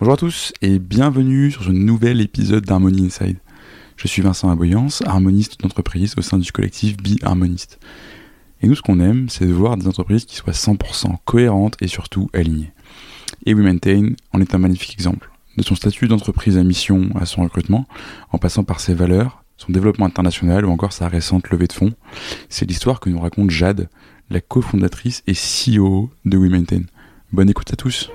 Bonjour à tous et bienvenue sur ce nouvel épisode d'Harmonie Inside. Je suis Vincent Aboyance, harmoniste d'entreprise au sein du collectif Be Harmoniste. Et nous, ce qu'on aime, c'est de voir des entreprises qui soient 100% cohérentes et surtout alignées. Et WeMaintain en est un magnifique exemple. De son statut d'entreprise à mission à son recrutement, en passant par ses valeurs, son développement international ou encore sa récente levée de fonds, c'est l'histoire que nous raconte Jade, la cofondatrice et CEO de WeMaintain. Bonne écoute à tous.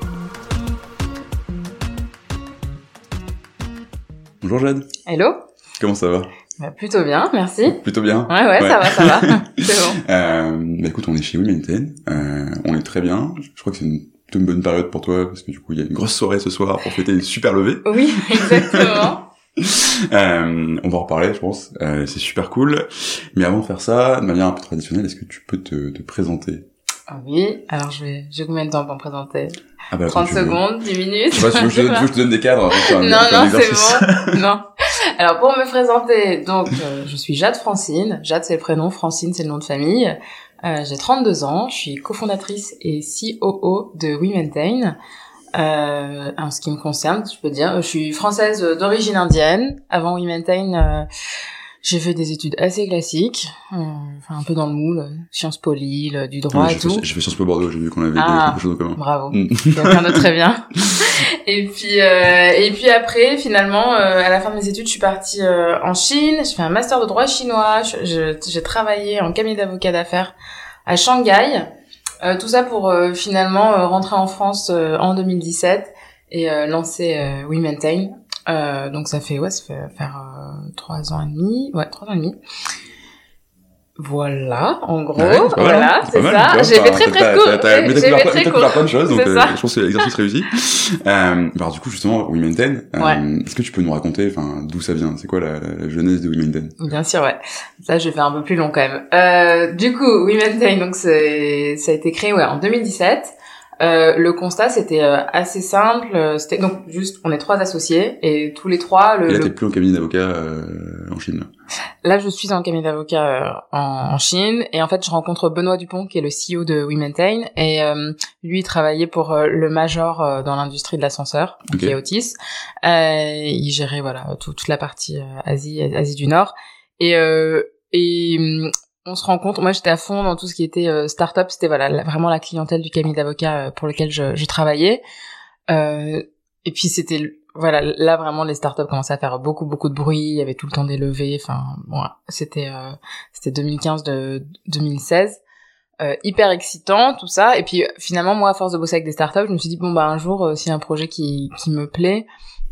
Bonjour Jade. Hello. Comment ça va? Bah, Plutôt bien, merci. Plutôt bien Ouais, ouais, ça va, ça va. c'est bon. Euh, bah écoute, on est chez WeMaintain. Euh, on est très bien. Je crois que c'est une, une bonne période pour toi parce que du coup, il y a une grosse soirée ce soir pour fêter une super levée. Oui, exactement. Euh, on va en reparler, je pense. Euh, c'est super cool. Mais avant de faire ça, de manière un peu traditionnelle, est-ce que tu peux te, te présenter? Ah Oui, alors je vais, j'ai combien de temps pour me présenter? Ah bah, 30 quand tu veux. secondes, 10 minutes? Je sais pas si je je te donne des cadres. un- Non, non, c'est bon. non. Alors pour me présenter, donc euh, je suis Jade Francine. Jade c'est le prénom, Francine c'est le nom de famille. Euh, j'ai 32 ans, je suis cofondatrice et COO de WeMaintain. Euh, en ce qui me concerne, je peux dire, je suis française d'origine indienne. Avant WeMaintain, euh, j'ai fait des études assez classiques, euh, enfin un peu dans le moule, euh, sciences po Lille, du droit Ouais, et tout. j'ai fait Sciences Po Bordeaux, j'ai vu qu'on avait Ah. quelque chose en commun. Bravo. Mm. quelqu'un de très bien. Et puis euh, et puis après finalement euh, à la fin de mes études je suis partie euh, en Chine, j'ai fait un master de droit chinois, j'ai travaillé en cabinet d'avocat d'affaires à Shanghai. Euh, tout ça pour euh, finalement euh, rentrer en France euh, en 2017 et euh, lancer euh, WeMaintain. Euh, donc ça fait ouais ça fait faire euh, trois ans et demi, ouais trois ans et demi. Voilà, en gros, Ouais, c'est pas mal, voilà, hein, c'est pas mal, ça. vois, J'ai fait très très t'as- court. t'as- t'as- J'ai fait très court. plein de choses, donc C'est euh, je pense que l'exercice réussi. Euh, alors du coup, justement, WeMaintain, euh, Ouais. est-ce que tu peux nous raconter enfin, d'où ça vient? C'est quoi la, la genèse de WeMaintain Bien sûr, ouais. Ça, je vais faire un peu plus long quand même. Euh, du coup, WeMaintain, donc c'est, ça a été créé ouais en 2017. Euh, le constat c'était euh, assez simple. euh, C'était donc juste, on est trois associés et tous les trois. Le, Et là, le- t'es plus en cabinet d'avocat euh, en Chine. là. Je suis en cabinet d'avocat euh, en, en Chine et en fait, je rencontre Benoît Dupont qui est le CEO de WeMaintain et euh, lui il travaillait pour le major euh, dans l'industrie de l'ascenseur, qui est Otis. Euh, il gérait voilà tout- toute la partie euh, Asie, Asie du Nord et euh, et hum, on se rend compte, moi j'étais à fond dans tout ce qui était euh, start-up, c'était voilà vraiment la clientèle du cabinet d'avocat euh, pour lequel je, travaillais. Euh, et puis c'était voilà là vraiment les startups commençaient à faire beaucoup beaucoup de bruit, il y avait tout le temps des levées, enfin bon c'était euh, c'était 2015 de 2016. Euh, hyper excitant tout ça et puis finalement moi à force de bosser avec des startups je me suis dit bon bah un jour a un projet qui qui me plaît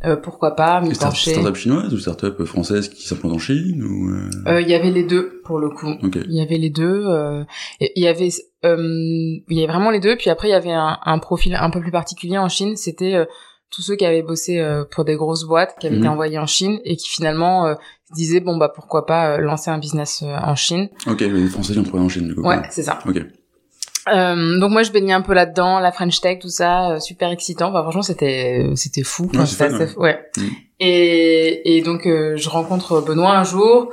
euh, pourquoi pas m'y pencher Start-up chinoise ou start-up française qui s'implantent en Chine ou euh... Euh, il y avait les deux pour le coup il y avait les deux euh, il y avait euh, il y avait vraiment les deux puis après il y avait un, un profil un peu plus particulier en Chine c'était euh, tous ceux qui avaient bossé euh, pour des grosses boîtes qui avaient Mhm. été envoyés en Chine et qui finalement euh, se disaient bon bah pourquoi pas lancer un business en Chine Ok, les Français qui ont trouvé en Chine du coup. ouais c'est ça Ok. Euh, donc moi je baignais un peu là-dedans, la French Tech, tout ça, euh, super excitant. Enfin franchement c'était c'était fou. Ouais, fun, assez-. Mm. Et et donc euh, je rencontre Benoît un jour,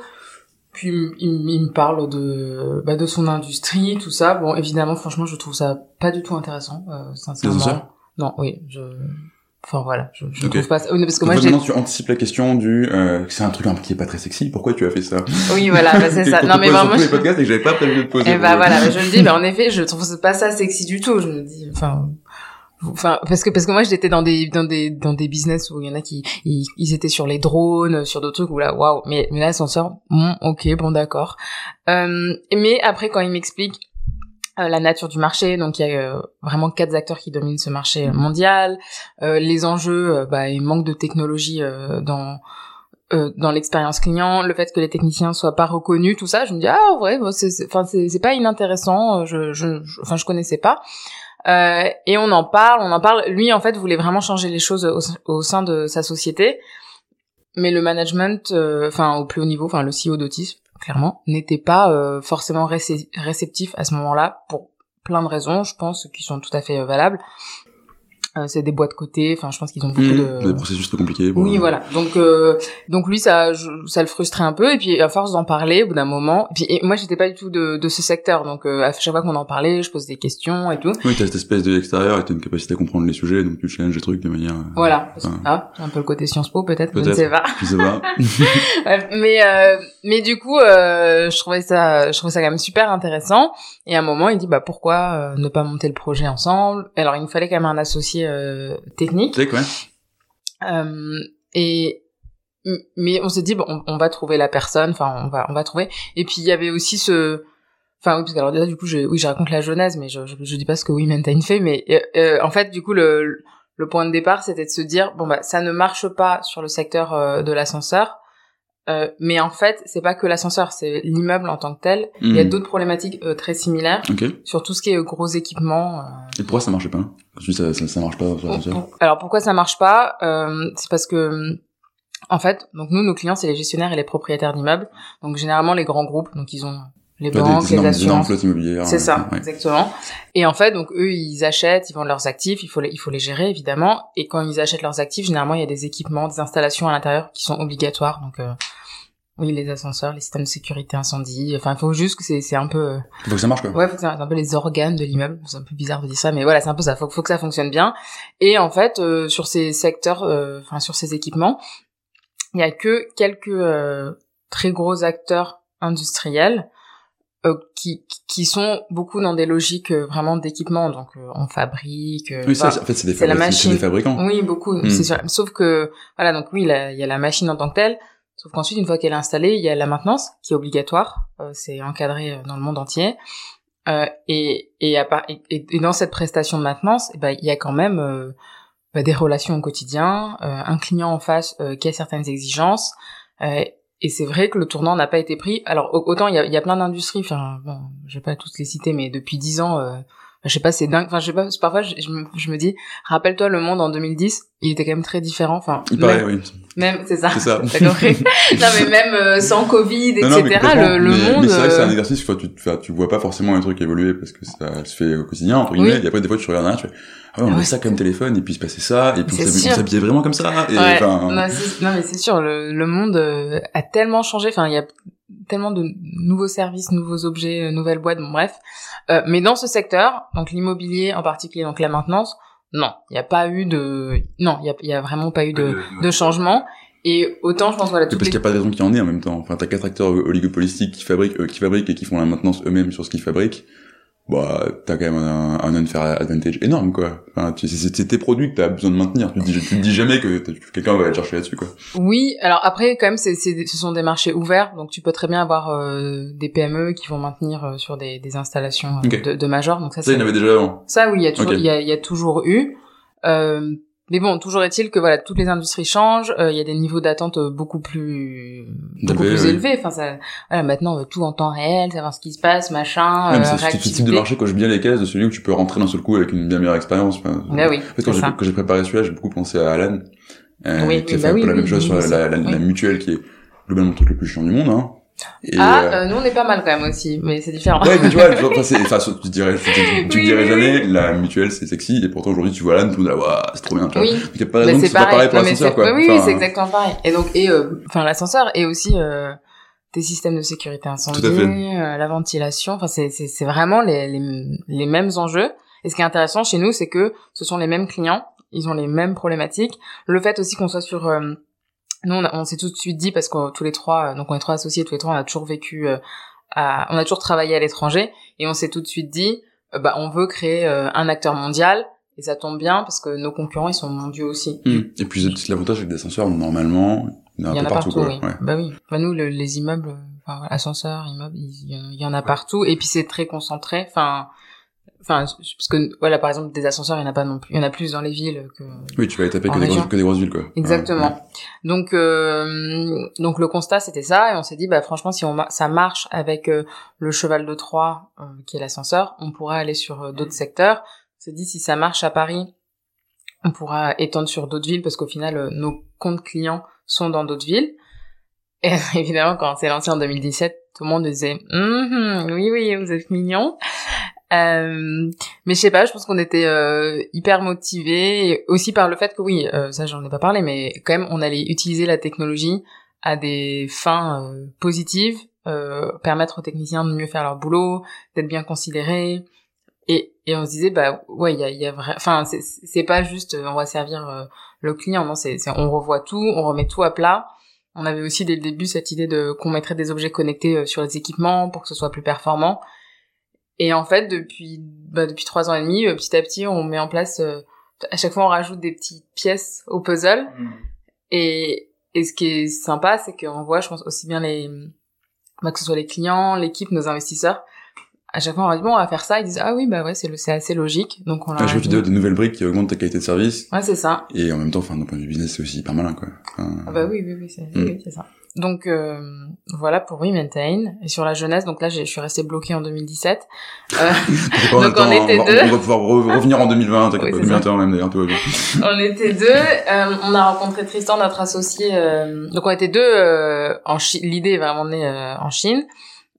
puis il, me parle de bah, de son industrie, tout ça. Bon évidemment franchement je trouve ça pas du tout intéressant, euh, sincèrement. Non oui je Enfin voilà, je, je Ok. trouve pas ça. Oui, parce que Donc moi maintenant, tu anticipes la question du... Euh, c'est un truc un- qui est pas très sexy, pourquoi tu as fait ça? Oui voilà, bah, c'est ça. Non mais vraiment. les je- podcasts et que j'avais pas prévu de poser. Et pour bah voilà, bah, je me dis, bah en effet, je trouve pas ça sexy du tout. Je me dis, enfin, enfin parce que parce que moi j'étais dans des dans des dans des business où il y en a qui ils, ils étaient sur les drones, sur d'autres trucs où là, waouh. Mais mais là l'ascenseur, ok, bon d'accord. Euh, mais après quand il m'explique euh, la nature du marché, donc il y a euh, vraiment quatre acteurs qui dominent ce marché mondial. Euh, les enjeux, euh, bah, il manque de technologie euh, dans euh, dans l'expérience client, le fait que les techniciens soient pas reconnus, tout ça, je me dis ah ouais, bon, c'est c'est- enfin c'est pas inintéressant, je je enfin je connaissais pas. Et on en parle, on en parle. Lui en fait voulait vraiment changer les choses au, au sein de sa société, mais le management, enfin au plus haut niveau, enfin le CEO d'Otis clairement n'était pas euh, forcément récé- réceptif à ce moment-là pour plein de raisons, je pense, qui sont tout à fait euh, valables. Euh, c'est des boîtes cotées. Enfin, je pense qu'ils ont beaucoup Mmh, de Des processus très compliqués. bon, oui, euh, voilà. Donc, euh, donc lui, ça, je- ça le frustrait un peu. Et puis, à force d'en parler, au bout d'un moment, et puis et moi, j'étais pas du tout de, de ce secteur. Donc, euh, à chaque fois qu'on en parlait, je pose des questions et tout. Oui, t'as cette espèce de l'extérieur et t'as une capacité à comprendre les sujets, donc tu challenges les trucs de manière. euh, Voilà. Enfin, Ah, un peu le côté Sciences Po, peut-être. Je ne Peut-être. sais pas. Je sais pas. Mais euh, mais du coup, euh, je trouvais ça, je trouvais ça quand même super intéressant. Et à un moment, il dit bah pourquoi ne pas monter le projet ensemble? Alors, il nous fallait quand même un associé euh, technique. Euh, et mais on s'est dit bon, on, on va trouver la personne. Enfin, on va on va trouver. Et puis il y avait aussi ce Enfin oui, parce que alors déjà du coup, je, oui, je raconte la genèse, mais je, je, je dis pas ce que Women Time fait, mais euh, euh, en fait, du coup, le, le point de départ, c'était de se dire bon bah ça ne marche pas sur le secteur euh, de l'ascenseur, euh, mais en fait, c'est pas que l'ascenseur, c'est l'immeuble en tant que tel. Il y a Hmm. d'autres problématiques euh, très similaires Ok. Et sur tout ce qui est euh, gros équipements. euh, pourquoi ça marchait pas? Ça, ça, ça marche pas pour- alors pourquoi ça marche pas? Euh, C'est parce que en fait, donc nous, nos clients, c'est les gestionnaires et les propriétaires d'immeubles. Donc généralement les grands groupes, donc ils ont les banques, des, les des assurances. C'est euh, ça, ouais. exactement. Et en fait, donc eux, ils achètent, ils vendent leurs actifs, il faut les, il faut les gérer évidemment. Et quand ils achètent leurs actifs, généralement, il y a des équipements, des installations à l'intérieur qui sont obligatoires. Donc euh, oui, les ascenseurs, les systèmes de sécurité incendie. Enfin, il faut juste que c'est, c'est un peu, euh, Faut que ça marche quoi. ouais, faut que c'est un peu les organes de l'immeuble. C'est un peu bizarre de dire ça, mais voilà, c'est un peu ça. Faut, faut que ça fonctionne bien. Et en fait, euh, sur ces secteurs, euh, enfin sur ces équipements, il y a que quelques euh, très gros acteurs industriels euh, qui qui sont beaucoup dans des logiques euh, vraiment d'équipement. Donc euh, on fabrique. euh, Oui, ça, enfin, en fait, c'est des, c'est la fabri- c'est des machine. fabricants. oui, beaucoup. Hmm. Sûr. Sauf que voilà, donc oui, il y a la machine en tant que telle. Sauf qu'ensuite, une fois qu'elle est installée, il y a la maintenance qui est obligatoire. Euh, c'est encadré dans le monde entier. Euh, et, et, à part- et, et dans cette prestation de maintenance, eh ben, il y a quand même euh, bah, des relations au quotidien, euh, un client en face euh, qui a certaines exigences. Et c'est vrai que le tournant n'a pas été pris. Alors au- autant il y a, il y a plein d'industries, enfin bon, je vais pas toutes les citer, mais depuis dix ans, euh, je sais pas, c'est dingue. Enfin je sais pas, parfois je, je me, je me dis, rappelle-toi le monde en 2010, il était quand même très différent. Enfin Il paraît, même, oui. même c'est ça. C'est ça. Compris? Non mais même euh, sans Covid, Non, non, mais etc. le, le mais, monde. Mais c'est vrai que c'est un euh, exercice, enfin, tu, tu vois pas forcément un truc évoluer parce que ça se fait au quotidien, entre guillemets, Oui. et après, des fois, tu regardes rien, tu fais, ah ouais, on Ah avait ouais, ça comme téléphone, et puis il se passait ça, et puis on s'habillait- vraiment comme ça, et Ouais. non, non, mais c'est sûr, le, le monde euh, a tellement changé. Enfin, il y a tellement de nouveaux services, nouveaux objets, euh, nouvelles boîtes, bon, bref. Euh, mais dans ce secteur, donc l'immobilier en particulier, donc la maintenance, non, il n'y a pas eu de, non, il y a, il y a vraiment pas eu de, de changement. Et autant, je pense, voilà, parce les... qu'il n'y a pas de raison qu'il y en ait en même temps. Enfin, t'as quatre acteurs oligopolistiques qui fabriquent, euh, qui fabriquent et qui font la maintenance eux-mêmes sur ce qu'ils fabriquent. Bah, t'as quand même un, un unfair advantage énorme, quoi. Enfin, tu- c'est tes produits que t'as besoin de maintenir. Tu te dis, tu te dis jamais que quelqu'un va aller chercher là-dessus, quoi. Oui, alors après, quand même, c'est, c'est, ce sont des marchés ouverts, donc tu peux très bien avoir euh, des PME qui vont maintenir euh, sur des, des installations euh, de, de. Donc ça, Ça, il y en avait déjà avant. Ça, oui, il y a toujours, Ok. il y a, il y a toujours eu. Euh, mais bon, toujours est-il que voilà, toutes les industries changent. euh, Il y a des niveaux d'attente euh, beaucoup plus, beaucoup plus oui. élevés. Enfin, ça, voilà, maintenant on veut tout en temps réel, savoir ce qui se passe, machin, Même euh, c'est ce type- de marché coche bien les cases de celui où tu peux rentrer d'un seul coup avec une bien meilleure expérience. Enfin, Bah oui, En fait, quand j'ai, préparé celui-là, j'ai beaucoup pensé à Alan, euh, Oui, qui a fait bah un peu la même chose sur la, la, mutuelle qui est globalement le truc le plus chiant du monde. Hein. Et, Ah, euh, euh, nous on est pas mal quand même aussi, mais c'est différent. Ouais, mais tu vois, enfin, c'est, enfin, tu dirais, tu, tu, tu Oui, dirais oui, jamais, la mutuelle c'est sexy, et pourtant aujourd'hui tu vois Alan, tout là, Ouah, c'est trop bien, tu vois. Oui, Donc y a pas raison que c'est ce soit pareil pour l'ascenseur, quoi. Oui, oui, Enfin, c'est exactement pareil. Et donc, et euh, enfin l'ascenseur et aussi euh, des systèmes de sécurité incendie, euh, la ventilation. Enfin, c'est c'est c'est vraiment les, les les mêmes enjeux. Et ce qui est intéressant chez nous, c'est que ce sont les mêmes clients, ils ont les mêmes problématiques. Le fait aussi qu'on soit sur euh, nous, on, s'est tout de suite dit parce que tous les trois, euh, donc on est trois associés, tous les trois, on a toujours vécu, euh, à, on a toujours travaillé à l'étranger, et on s'est tout de suite dit, euh, bah, on veut créer un acteur mondial, et ça tombe bien parce que nos concurrents, ils sont mondiaux aussi. hum. Et puis c'est l'avantage avec des ascenseurs, normalement, il y en a partout, partout, quoi. oui. Ouais. Bah oui. Bah nous, le- les immeubles, enfin, ascenseurs, immeubles, il y, en- il y en a partout, et puis c'est très concentré. Enfin, enfin, parce que voilà, par exemple, des ascenseurs, il y en a pas non plus. Il y en a plus dans les villes que Oui, tu vas aller taper que des, grosses, que des grosses villes, quoi. Exactement. Ouais. Donc, euh, donc le constat c'était ça, et on s'est dit, bah franchement, si on ça marche avec euh, le cheval de Troie, euh, qui est l'ascenseur, on pourra aller sur euh, d'autres secteurs. On s'est dit, si ça marche à Paris, on pourra étendre sur d'autres villes, parce qu'au final, nos comptes clients sont dans d'autres villes. Et évidemment, quand on s'est lancé en 2017, tout le monde disait, Mhm, oui, oui, vous êtes mignon. Euh, mais je sais pas, je pense qu'on était euh, hyper motivés, aussi par le fait que oui, euh, ça j'en ai pas parlé, mais quand même on allait utiliser la technologie à des fins euh, positives, permettre aux techniciens de mieux faire leur boulot, d'être bien considérés, et, et on se disait bah ouais il y a, y a enfin c'est pas juste on va servir le client, non c'est on revoit tout, on remet tout à plat. On avait aussi dès le début cette idée de qu'on mettrait des objets connectés sur les équipements pour que ce soit plus performant. Et en fait, depuis bah, depuis trois ans et demi, euh, petit à petit, on met en place. Euh, à chaque fois, on rajoute des petites pièces au puzzle. Mm. Et et ce qui est sympa, c'est qu'on voit, je pense, aussi bien les bah, que ce soit les clients, l'équipe, nos investisseurs. À chaque fois, on va dire bon, on va faire ça. Ils disent ah oui, bah ouais, c'est c'est assez logique. Donc on a. Ah, je veux dire, de nouvelles briques qui augmentent ta qualité de service. Ouais, c'est ça. Et en même temps, enfin, d'un point de vue business, c'est aussi hyper malin, quoi. Ah bah oui, oui, oui, c'est mm. oui, ça. Donc euh, voilà pour WeMaintain. Et sur la jeunesse, donc là je suis restée bloquée en 2017. Euh, donc on, était deux. On va pouvoir revenir en 2020, oui, pas, même un peu. on était deux. Euh, on a rencontré Tristan, notre associé. Euh, donc on était deux euh, en Chine. L'idée vraiment née en Chine.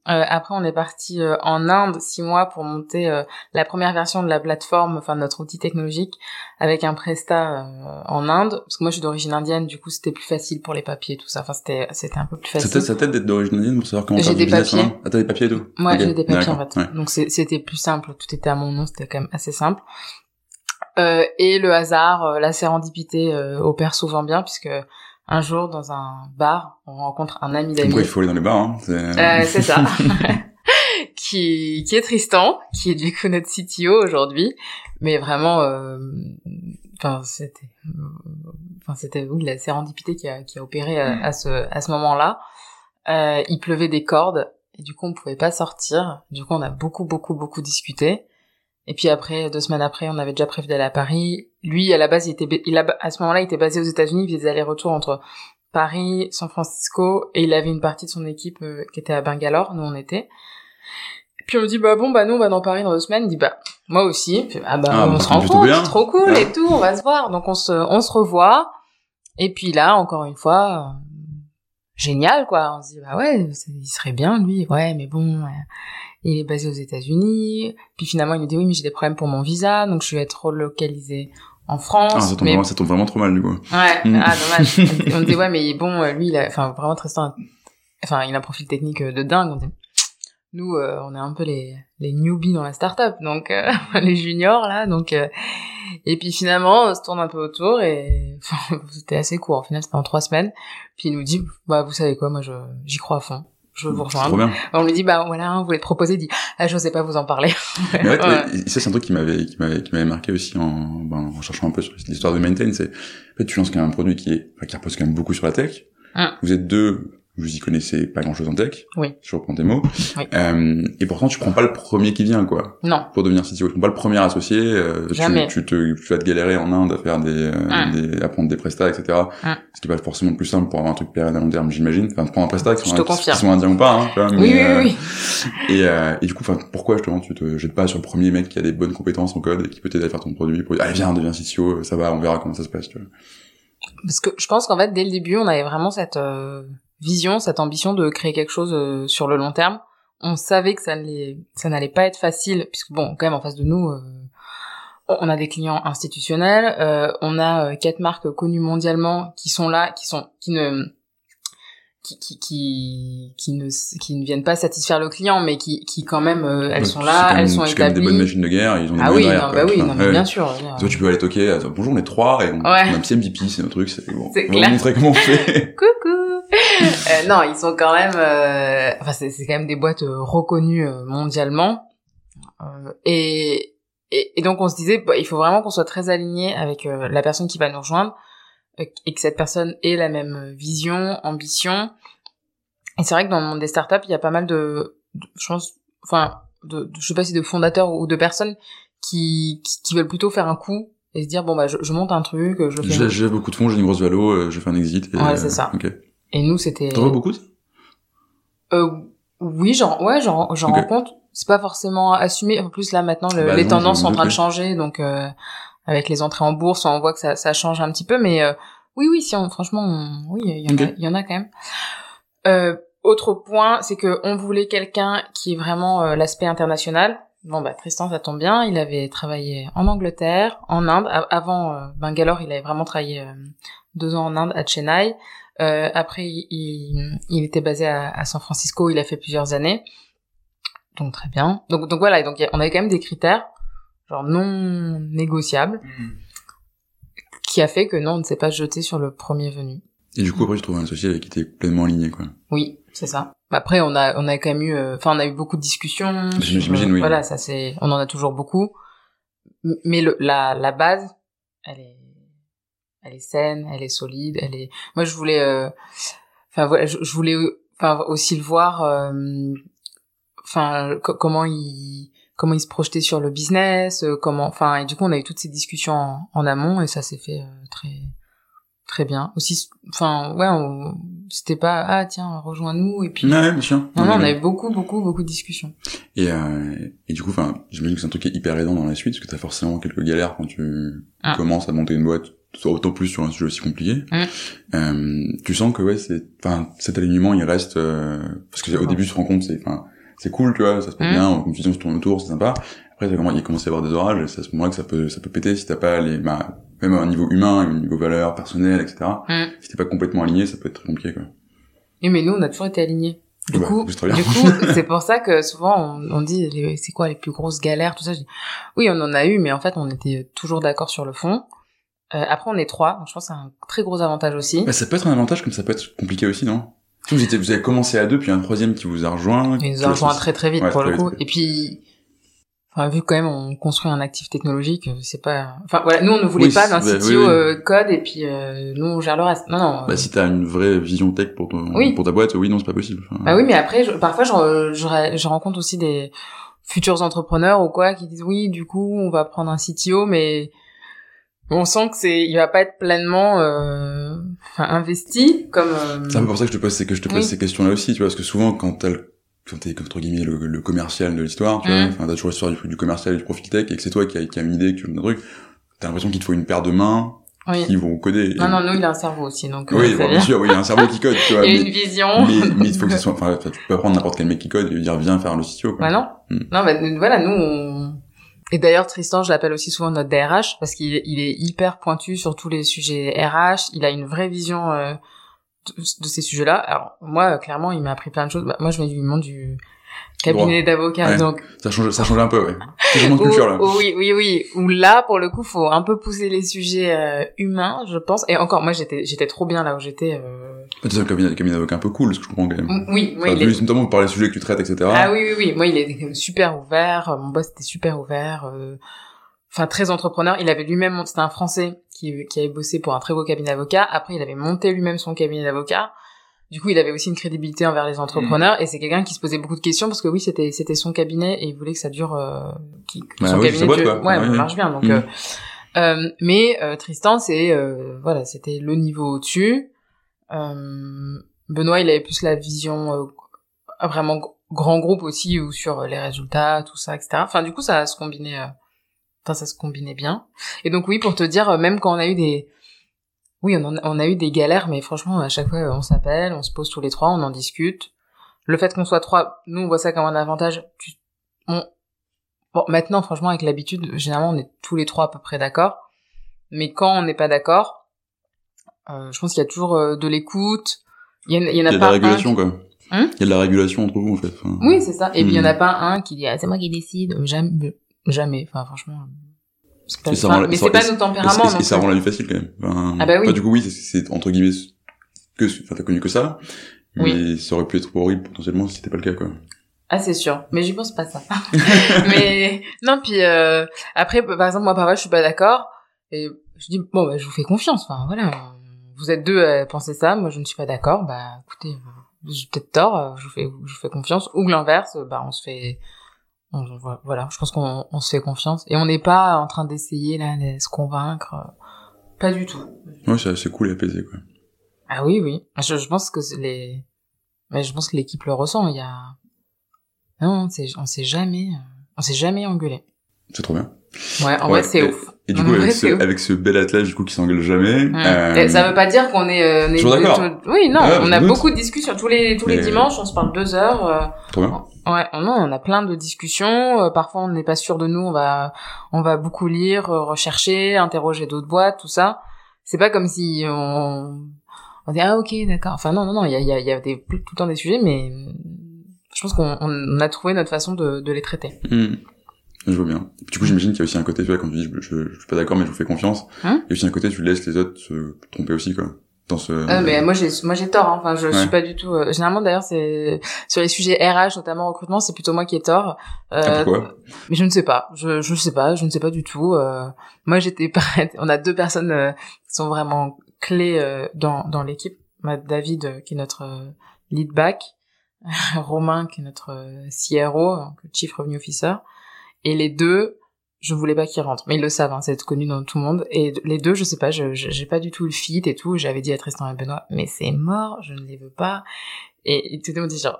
Euh, après, on est parti euh, en Inde six mois pour monter euh, la première version de la plateforme, enfin notre outil technologique, avec un Presta en Inde. Parce que moi, je suis d'origine indienne, du coup, c'était plus facile pour les papiers, tout ça. Enfin, c'était c'était un peu plus facile. C'était tête d'être d'origine indienne pour savoir comment faire du business. Papiers. Ah, t'as des papiers et tout. Moi, j'ai des papiers en fait. Donc c'était plus simple. Tout était à mon nom. C'était quand même assez simple. et le hasard, la sérendipité opère souvent bien puisque un jour dans un bar, on rencontre un ami d'amis. Pourquoi il faut aller dans les bars hein C'est euh, ça. qui qui est Tristan, qui est du coup notre CTO aujourd'hui, mais vraiment, euh, enfin c'était, enfin c'était oui la sérendipité qui a qui a opéré à, à ce à ce moment-là. Euh, il pleuvait des cordes et du coup on pouvait pas sortir. Du coup on a beaucoup beaucoup beaucoup discuté. Et puis après, deux semaines après, on avait déjà prévu d'aller à Paris. Lui, à la base, il était, il a, à ce moment-là, il était basé aux États-Unis, il faisait des allers-retours entre Paris, San Francisco, et il avait une partie de son équipe euh, qui était à Bangalore, nous on était. puis on me dit bah bon bah nous on va dans Paris dans deux semaines. Il dit bah moi aussi. ah bah ah, on se rencontre, c'est trop cool et tout, on va se voir. Donc on se on se revoit. Et puis là encore une fois, euh, génial quoi. On se dit bah ouais, il serait bien lui. Ouais mais bon, il est basé aux États-Unis. Puis finalement, il me dit oui, mais j'ai des problèmes pour mon visa, donc je vais être relocalisé en France. Ah, ça tombe, vraiment, ça tombe vraiment trop mal, du coup. Ouais, mm. ah, dommage. on me dit ouais, mais bon, lui, il a, enfin, vraiment Tristan, enfin, il a un profil technique de dingue. On dit, nous, euh, on est un peu les, les newbies dans la startup, donc euh, les juniors là, donc. Euh, et puis finalement, on se tourne un peu autour et c'était assez court. Au final, c'était en trois semaines. Puis il nous dit, bah vous savez quoi, moi je j'y crois à fond je vous rejoins. On lui dit bah voilà, vous voulez te proposer, il dit ah je sais pas vous en parler. Mais ouais, ça c'est un truc qui m'avait qui m'avait qui m'avait marqué aussi en, ben, en cherchant un peu sur l'histoire de Maintain, c'est en fait tu lances quand même un produit qui est qui repose quand même beaucoup sur la tech. Hum. Vous êtes deux vous y connaissez pas grand chose en tech. Oui. Je reprends tes mots. Oui. Euh, et pourtant, tu prends pas le premier qui vient, quoi. Non. Pour devenir CTO. Tu prends pas le premier associé. Euh, Jamais. Tu, tu, te, tu vas te galérer en Inde à faire des, euh, hum. des à prendre des prestats, etc. Hum. Ce qui est pas forcément le plus simple pour avoir un truc pérenne à long terme, j'imagine. Enfin, prendre un prestat qui sont, indiens ou pas, hein, tu vois, mais, oui, oui, euh, oui. Et, euh, et du coup, enfin, pourquoi justement tu te jettes pas sur le premier mec qui a des bonnes compétences en code et qui peut t'aider à faire ton produit pour dire, allez, viens, deviens CTO, ça va, on verra comment ça se passe, tu vois. Parce que je pense qu'en fait, dès le début, on avait vraiment cette, euh, vision, cette ambition de créer quelque chose euh, sur le long terme. On savait que ça n'allait, pas être facile, puisque bon, quand même en face de nous, euh, on a des clients institutionnels, euh, on a quatre marques connues mondialement qui sont là, qui sont, qui ne, qui, qui, qui, qui ne, qui ne viennent pas satisfaire le client, mais qui, qui quand même, elles sont là, elles sont établies. C'est même des bonnes machines de guerre, ils ont des Ah oui, non, bah oui, non, mais bien sûr. Toi, tu peux aller toquer, bonjour, on est trois, et on, ouais. on a un petit MVP, c'est un truc, c'est bon. C'est on va montrer comment on fait. Coucou! Euh, non, ils sont quand même, euh, enfin c'est quand même des boîtes euh, reconnues mondialement. Et, et, donc on se disait, bah, il faut vraiment qu'on soit très aligné avec la personne qui va nous rejoindre et que cette personne ait la même vision, ambition. Et c'est vrai que dans le monde des startups, il y a pas mal de, de je pense, enfin, de, je sais pas si de fondateurs ou de personnes qui, qui, veulent plutôt faire un coup et se dire bon bah je, je monte un truc, je fais. J'ai beaucoup de fonds, j'ai une grosse valo, je fais un exit. Et, ouais, c'est ça. Et nous, c'était. T'en vois beaucoup euh, Oui, genre, ouais, j'en, j'en okay. rencontre. C'est pas forcément assumé. En plus, là, maintenant, le, bah les tendances sont en train de changer, donc euh, avec les entrées en bourse, on voit que ça, ça change un petit peu. Mais euh, oui, oui, si on, franchement, oui, il y, en a, il y en a quand même. Euh, autre point, c'est que on voulait quelqu'un qui est vraiment euh, l'aspect international. Bon bah Tristan, ça tombe bien. Il avait travaillé en Angleterre, en Inde. avant euh, Bangalore, il avait vraiment travaillé euh, deux ans en Inde, à Chennai. Euh, après, il, il, était basé à, à, San Francisco. Il a fait plusieurs années. Donc très bien. Donc donc voilà. Donc on avait quand même des critères genre non négociables, mm. qui a fait que non, on ne s'est pas jeté sur le premier venu. Et du coup, après, je trouve un associé qui était pleinement aligné, quoi. Oui, c'est ça. Après, on a, on a quand même eu, euh, enfin, on a eu beaucoup de discussions. J'imagine, oui. Voilà, ça c'est, on en a toujours beaucoup. Mais le, la, la base, elle est, elle est saine, elle est solide, elle est. Moi, je voulais, euh, enfin voilà, je, voulais, enfin aussi le voir, euh, enfin comment il, comment il se projetait sur le business, comment, enfin et du coup on a eu toutes ces discussions en, en amont et ça s'est fait très très bien. Aussi, enfin, ouais, c'était pas ah tiens rejoins-nous et puis. Ouais, bien sûr. Non, non, on avait beaucoup, beaucoup, beaucoup de discussions. Et euh, et du coup, enfin, j'imagine que c'est un truc qui est hyper aidant dans la suite parce que t'as forcément quelques galères quand tu ah. commences à monter une boîte, autant plus sur un sujet aussi compliqué. Mm. Euh, tu sens que ouais, c'est, enfin, cet alignement, il reste euh, parce que au début, tu te rends compte, c'est, enfin, c'est cool, tu vois, ça se passe bien, comme tu dis, on se tourne autour, c'est sympa. Après, il commence à y avoir des orages, et c'est à ce moment-là que ça peut, ça peut péter si t'as pas les, bah, même à un niveau humain, un niveau valeur, personnel, etc. Mm. Si t'es pas complètement aligné, ça peut être très compliqué, quoi. Oui, mais nous, on a toujours été alignés. Du coup, du coup, c'est pour ça que souvent on, on dit c'est quoi les plus grosses galères, tout ça. oui, on en a eu, mais en fait, on était toujours d'accord sur le fond. Euh, après, on est trois, donc je pense que c'est un très gros avantage aussi. Bah, ça peut être un avantage, comme ça peut être compliqué aussi, non? Vous, étiez, vous avez commencé à deux, puis un troisième qui vous a rejoint. Il nous a rejoint très très vite pour le coup. Et puis Enfin, vu quand même on construit un actif technologique, c'est pas. Enfin voilà, nous on ne voulait pas d'un bah, CTO euh, code et puis euh, nous on gère le reste. Non non. Bah si t'as une vraie vision tech pour ton pour ta boîte, oui non c'est pas possible. Bah oui mais après je, parfois je, je, je rencontre aussi des futurs entrepreneurs ou quoi qui disent oui du coup on va prendre un CTO mais on sent que c'est il va pas être pleinement euh, investi comme. Euh... C'est un peu pour ça que je te pose c'est que je te pose ces questions là aussi tu vois parce que souvent quand t'as le quand t'es entre guillemets le, le commercial de l'histoire, tu vois, mm. enfin t'as toujours l'histoire du, du, commercial et du profil tech et que c'est toi qui a, qui a une idée, que tu veux un truc, t'as l'impression qu'il te faut une paire de mains qui vont coder. Non, non, nous, il a un cerveau aussi, donc. Oui, euh, bien sûr, oui, il a un cerveau qui code, tu vois. Il a une vision. Mais, mais, il faut que ce soit, enfin, tu peux prendre n'importe quel mec qui code et lui dire, viens faire le CTO, quoi. Bah non. Mm. Non, bah, voilà, nous, on... Et d'ailleurs, Tristan, je l'appelle aussi souvent notre DRH parce qu'il il est hyper pointu sur tous les sujets RH. Il a une vraie vision euh, de, de, ces sujets-là. Alors moi, clairement, il m'a appris plein de choses. Bah, moi, je mets du monde du cabinet d'avocat donc. Ça change ça change un peu ouais. De culture là. oui oui oui. Où là pour le coup faut un peu pousser les sujets euh, humains je pense. Et encore moi j'étais j'étais trop bien là où j'étais euh... c'est un cabinet, cabinet d'avocat un peu cool ce que je comprends quand même. Mm, oui oui enfin, est... notamment par les sujets que tu traites etc ah oui oui oui. Moi il est super ouvert. Mon boss était super ouvert euh... enfin très entrepreneur. Il avait lui-même c'était un français qui qui avait bossé pour un très beau cabinet d'avocat après il avait monté lui-même son cabinet d'avocat du coup, il avait aussi une crédibilité envers les entrepreneurs et c'est quelqu'un qui se posait beaucoup de questions parce que oui, c'était c'était son cabinet et il voulait que ça dure euh, qui, que bah son cabinet dure, ouais, ouais, marche bien donc mm. euh, euh, mais euh, Tristan c'est euh, voilà, c'était le niveau au-dessus. Benoît, il avait plus la vision vraiment grand groupe aussi ou sur les résultats, tout ça etc. Enfin du coup, ça se combinait enfin ça se combinait bien. Et donc oui, pour te dire même quand on a eu des oui, on, on, a eu des galères, mais franchement, à chaque fois, on s'appelle, on se pose tous les trois, on en discute. Le fait qu'on soit trois, nous, on voit ça comme un avantage. Bon, maintenant, franchement, avec l'habitude, généralement, on est tous les trois à peu près d'accord. Mais quand on n'est pas d'accord, euh, je pense qu'il y a toujours euh, de l'écoute. Il y, en a, il y en a, il y a pas de la régulation, quoi. Hein il y a de la régulation entre vous, en fait. oui, c'est ça. Et puis, il y en a hmm. pas un qui dit, ah, c'est moi qui décide. Jamais. Jamais. Enfin, franchement mais c'est pas nos tempéraments. Et, ça rend la vie facile quand même. ah bah oui. du coup oui, c'est entre guillemets que, enfin t'as connu que ça, mais ça aurait pu être horrible potentiellement si c'était pas le cas quoi. Ah c'est sûr, mais j'y pense pas ça. mais non puis euh, après par exemple moi pareil je suis pas d'accord et je dis bon bah je vous fais confiance. Enfin voilà, vous êtes deux à penser ça, moi je ne suis pas d'accord. Bah écoutez, j'ai peut-être tort, je vous fais je vous fais confiance ou l'inverse, bah on se fait voilà, je pense qu'on on se fait confiance et on n'est pas en train d'essayer là de se convaincre, pas du tout. Ouais, c'est cool et apaisé quoi. Ah oui, oui. Je, je pense que les, mais je pense que l'équipe le ressent. Il y a, non, on s'est, on s'est jamais, on s'est jamais engueulé. C'est trop bien. Ouais, en vrai, c'est ouf. Et du coup, Ouais, avec, ce, ouf. avec ce bel athlète, du coup, qui s'engueule jamais. Mm. euh, Et Ça veut pas dire qu'on est, euh, est Toujours d'accord. tout- Oui, non, Ouais, on je a doute. beaucoup de discussions tous les tous les dimanches. On se parle deux heures. euh, Trop bien. Ouais, non, on a plein de discussions. euh, parfois, on n'est pas sûr de nous. On va, on va beaucoup lire, euh, rechercher, interroger d'autres boîtes, tout ça. C'est pas comme si on, on dit ah ok d'accord. Enfin non non non, il y a, il y a, y a des, tout le temps des sujets, mais je pense qu'on on a trouvé notre façon de, de les traiter. Hmm. Je vois bien. Du coup, j'imagine qu'il y a aussi un côté, tu vois, quand tu dis, je, je, je suis pas d'accord, mais je vous fais confiance. Hein il y a aussi un côté, tu laisses les autres se tromper aussi, quoi. Dans ce... Euh, mais moi j'ai moi j'ai tort. hein. Enfin, je Ouais. suis pas du tout. euh, généralement d'ailleurs, c'est sur les sujets RH, notamment recrutement, c'est plutôt moi qui ai tort. Euh, Ah, pourquoi? Mais je ne sais pas. Je je sais pas. Je ne sais pas du tout. Euh, moi j'étais prête. On a deux personnes euh, qui sont vraiment clés euh, dans dans l'équipe. David qui est notre lead back, Romain qui est notre CRO, donc Chief Revenue Officer, et les deux. Je voulais pas qu'ils rentrent, mais ils le savent, hein, c'est connu dans tout le monde. Et les deux, je sais pas, je j'ai pas du tout le fit et tout. J'avais dit à Tristan et Benoît, mais c'est mort, je ne les veux pas. Et ils tout le monde dit genre,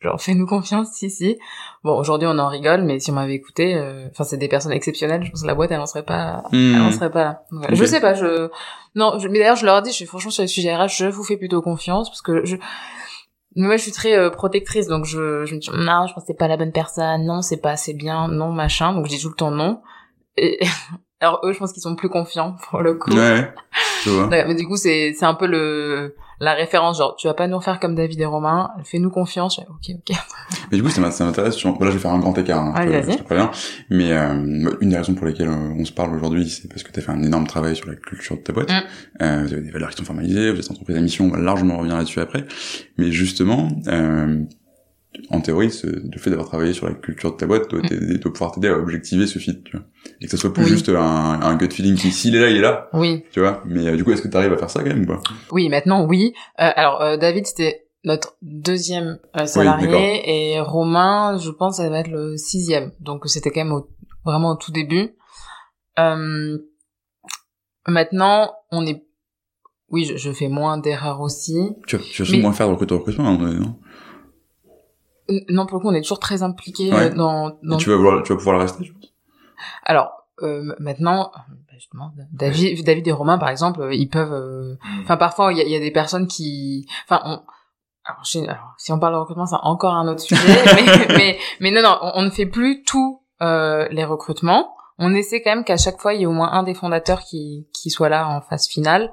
genre fais-nous confiance, si si. Bon, aujourd'hui on en rigole, mais si on m'avait écouté, euh, enfin c'est des personnes exceptionnelles. Je pense que la boîte elle en serait pas, Hmm. elle en serait pas là. Donc. Je sais pas, je non, je... mais d'ailleurs je leur dis, je suis franchement sur les sujets RH, je vous fais plutôt confiance parce que je moi je suis très euh, protectrice, donc je je me dis non, je pense que c'est pas la bonne personne, non c'est pas assez bien, non machin, donc je dis tout le temps non. Et alors eux, je pense qu'ils sont plus confiants pour le coup. Ouais, je vois. Ouais, mais du coup, c'est c'est un peu le la référence, genre tu vas pas nous refaire comme David et Romain, fais-nous confiance. Ok, ok. Mais du coup, ça m'intéresse. sur- Voilà, je vais faire un grand écart. Hein, Allez, vas-y. Mais euh, une des raisons pour lesquelles euh, on se parle aujourd'hui, c'est parce que tu as fait un énorme travail sur la culture de ta boîte. Mm. Euh, vous avez des valeurs qui sont formalisées, vous êtes entreprise à mission, on va largement revenir là-dessus après. Mais justement, euh, en théorie, ce- le fait d'avoir travaillé sur la culture de ta boîte doit, Mm. t'aider- doit pouvoir t'aider à objectiver ce fit, tu vois. Et que ça soit plus Oui. juste un, un gut feeling qui, s'il est là, il est là, Oui, tu vois. Mais euh, du coup, est-ce que tu arrives à faire ça quand même ou pas? Oui, maintenant oui. Euh, alors euh, David c'était notre deuxième euh, salarié et Romain, je pense, ça va être le sixième. Donc c'était quand même au- vraiment au tout début. Euh, maintenant, on est, oui, je, je fais moins d'erreurs aussi. Tu vas, tu vas Mais- sûrement faire de recrutement, recrutement, hein, non? Non, pour le coup, on est toujours très impliqués Ouais. euh, dans, dans Et tu vas, vouloir, tu vas pouvoir le rester, je pense. Alors euh, maintenant, bah, justement, David, David et Romain, par exemple, euh, ils peuvent. euh, Enfin, parfois, il y y a des personnes qui. Enfin, on... alors, si on parle de recrutement, c'est encore un autre sujet. mais, mais, mais non, non, on, on ne fait plus tous euh, les recrutements. On essaie quand même qu'à chaque fois, il y ait au moins un des fondateurs qui, qui soit là en phase finale.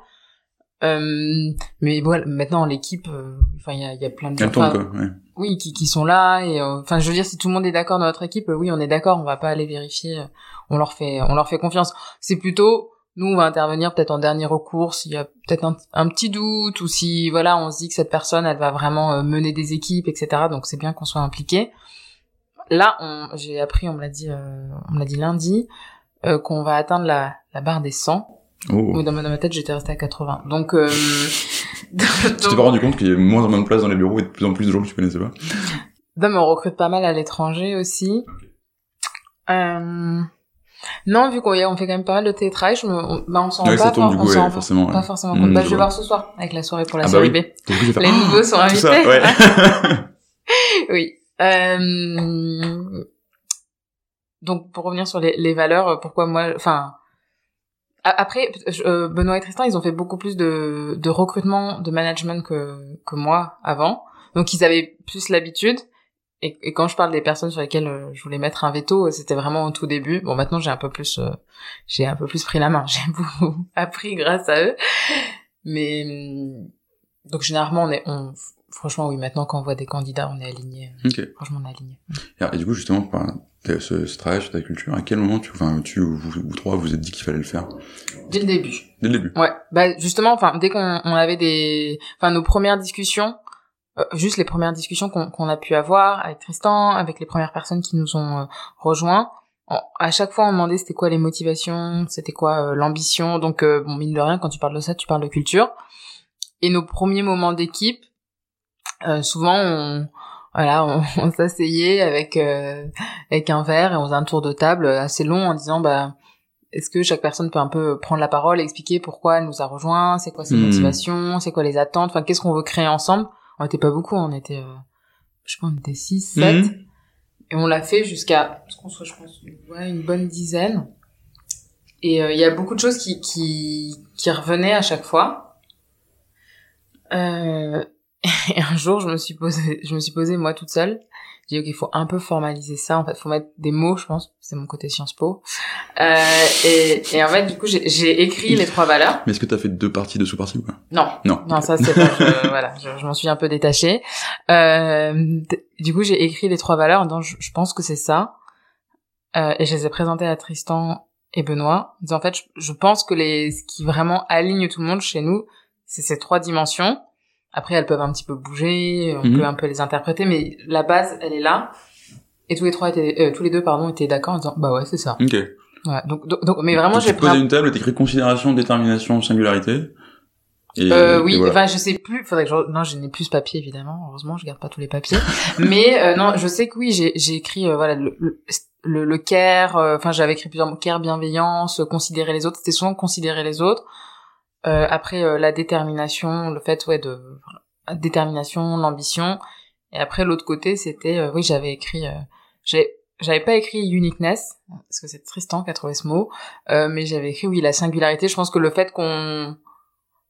Euh, mais voilà, maintenant l'équipe, euh, enfin il y a, il y a plein de Elle quoi. Ouais. Oui qui, qui sont là et euh, enfin je veux dire si tout le monde est d'accord dans notre équipe euh, oui on est d'accord on va pas aller vérifier euh, on leur fait on leur fait confiance. C'est plutôt nous on va intervenir peut-être en dernier recours s'il y a peut-être un, petit doute ou si voilà on se dit que cette personne elle va vraiment mener des équipes etc donc c'est bien qu'on soit impliqué. Là j'ai appris on me l'a dit euh, on me l'a dit lundi euh, qu'on va atteindre la, la barre des 100 Oh. Ou dans ma, dans ma tête j'étais restée à 80 donc euh, Tu t'es pas rendu compte qu'il y a de moins en moins de place dans les bureaux et de plus en plus de gens que tu connaissais pas Non, mais on recrute pas mal à l'étranger aussi. Euh... Non, vu qu'on on fait quand même pas mal de télétravail, je me... on, bah, on s'en Ouais, rend pas, on s'en ouais, forcément. pas ouais. forcément Mmh. Bah, je vais voir ce soir avec la soirée pour la Ah bah série oui. B. Les ah, nouveaux sont invités. ça, oui. Euh... Donc pour revenir sur les, les valeurs, pourquoi moi, enfin après euh, Benoît et Tristan, ils ont fait beaucoup plus de, de recrutement, de management que que moi avant, donc ils avaient plus l'habitude. Et, et quand je parle des personnes sur lesquelles euh, je voulais mettre un veto, c'était vraiment au tout début. Bon, maintenant j'ai un peu plus, euh, j'ai un peu plus pris la main. J'ai beaucoup appris grâce à eux. Mais hum, donc généralement on est, on, franchement oui, maintenant quand on voit des candidats, on est aligné. Franchement, on est aligné. Et, et du coup, justement, par- ce, ce travail sur ta culture, à quel moment tu, enfin, tu ou vous, vous trois, vous êtes dit qu'il fallait le faire? Dès le début. Dès le début. Ouais. Bah justement, enfin dès qu'on on avait des, enfin nos premières discussions, euh, juste les premières discussions qu'on qu'on a pu avoir avec Tristan, avec les premières personnes qui nous ont euh, rejoints. À chaque fois, on demandait c'était quoi les motivations, c'était quoi euh, l'ambition. Donc, euh, bon, mine de rien, quand tu parles de ça, tu parles de culture. Et nos premiers moments d'équipe, euh, souvent, on, voilà, on, on s'asseyait avec euh, avec un verre et on faisait un tour de table assez long en disant, bah, est-ce que chaque personne peut un peu prendre la parole et expliquer pourquoi elle nous a rejoint, c'est quoi ses Hmm. motivations, c'est quoi les attentes, enfin qu'est-ce qu'on veut créer ensemble. On était pas beaucoup, on était, euh, je pas, on était 6, 7. Mhm. Et on l'a fait jusqu'à, je pense, ouais, une bonne dizaine. et il y a beaucoup de choses qui qui qui revenaient à chaque fois. Euh, et un jour, je me suis posé, je me suis posé moi toute seule. J'ai dit, ok, il faut un peu formaliser ça. En fait, faut mettre des mots, je pense. C'est mon côté Sciences Po. Euh, et, et en fait, du coup, j'ai écrit les trois valeurs. Mais est-ce que tu as fait deux parties, deux sous-parties ou pas? Non. Non. Non, ça, c'est pas, je, voilà, je, je m'en suis un peu détachée. Euh, du coup, j'ai écrit les trois valeurs. Donc, je, je pense que c'est ça. Euh, et je les ai présentées à Tristan et Benoît. En, en fait, je, je pense que les, ce qui vraiment aligne tout le monde chez nous, c'est ces trois dimensions après, elles peuvent un petit peu bouger, on Mhm. peut un peu les interpréter, mais la base, elle est là. Et tous les trois étaient, euh, tous les deux, pardon, étaient d'accord en disant, bah ouais, c'est ça. Ok. Ouais, donc, donc, donc- mais vraiment, j'ai à un... une table, t'écris considération, détermination, singularité. Et, Euh, et oui, voilà. enfin, je sais plus, faudrait que je, non, je n'ai plus ce papier, évidemment. Heureusement, je garde pas tous les papiers. mais, euh, non, je sais que oui, j'ai, j'ai écrit, euh, voilà, le, le, le, care, euh, enfin, j'avais écrit plusieurs mots, care, bienveillance, considérer les autres. C'était souvent considérer les autres. Euh, après, euh, la détermination, le fait, ouais, de, la détermination, l'ambition. Et après, l'autre côté, c'était, euh, oui, j'avais écrit, euh, j'ai, j'avais pas écrit uniqueness, parce que c'est Tristan qui a trouvé ce mot, euh, mais j'avais écrit, oui, la singularité. Je pense que le fait qu'on,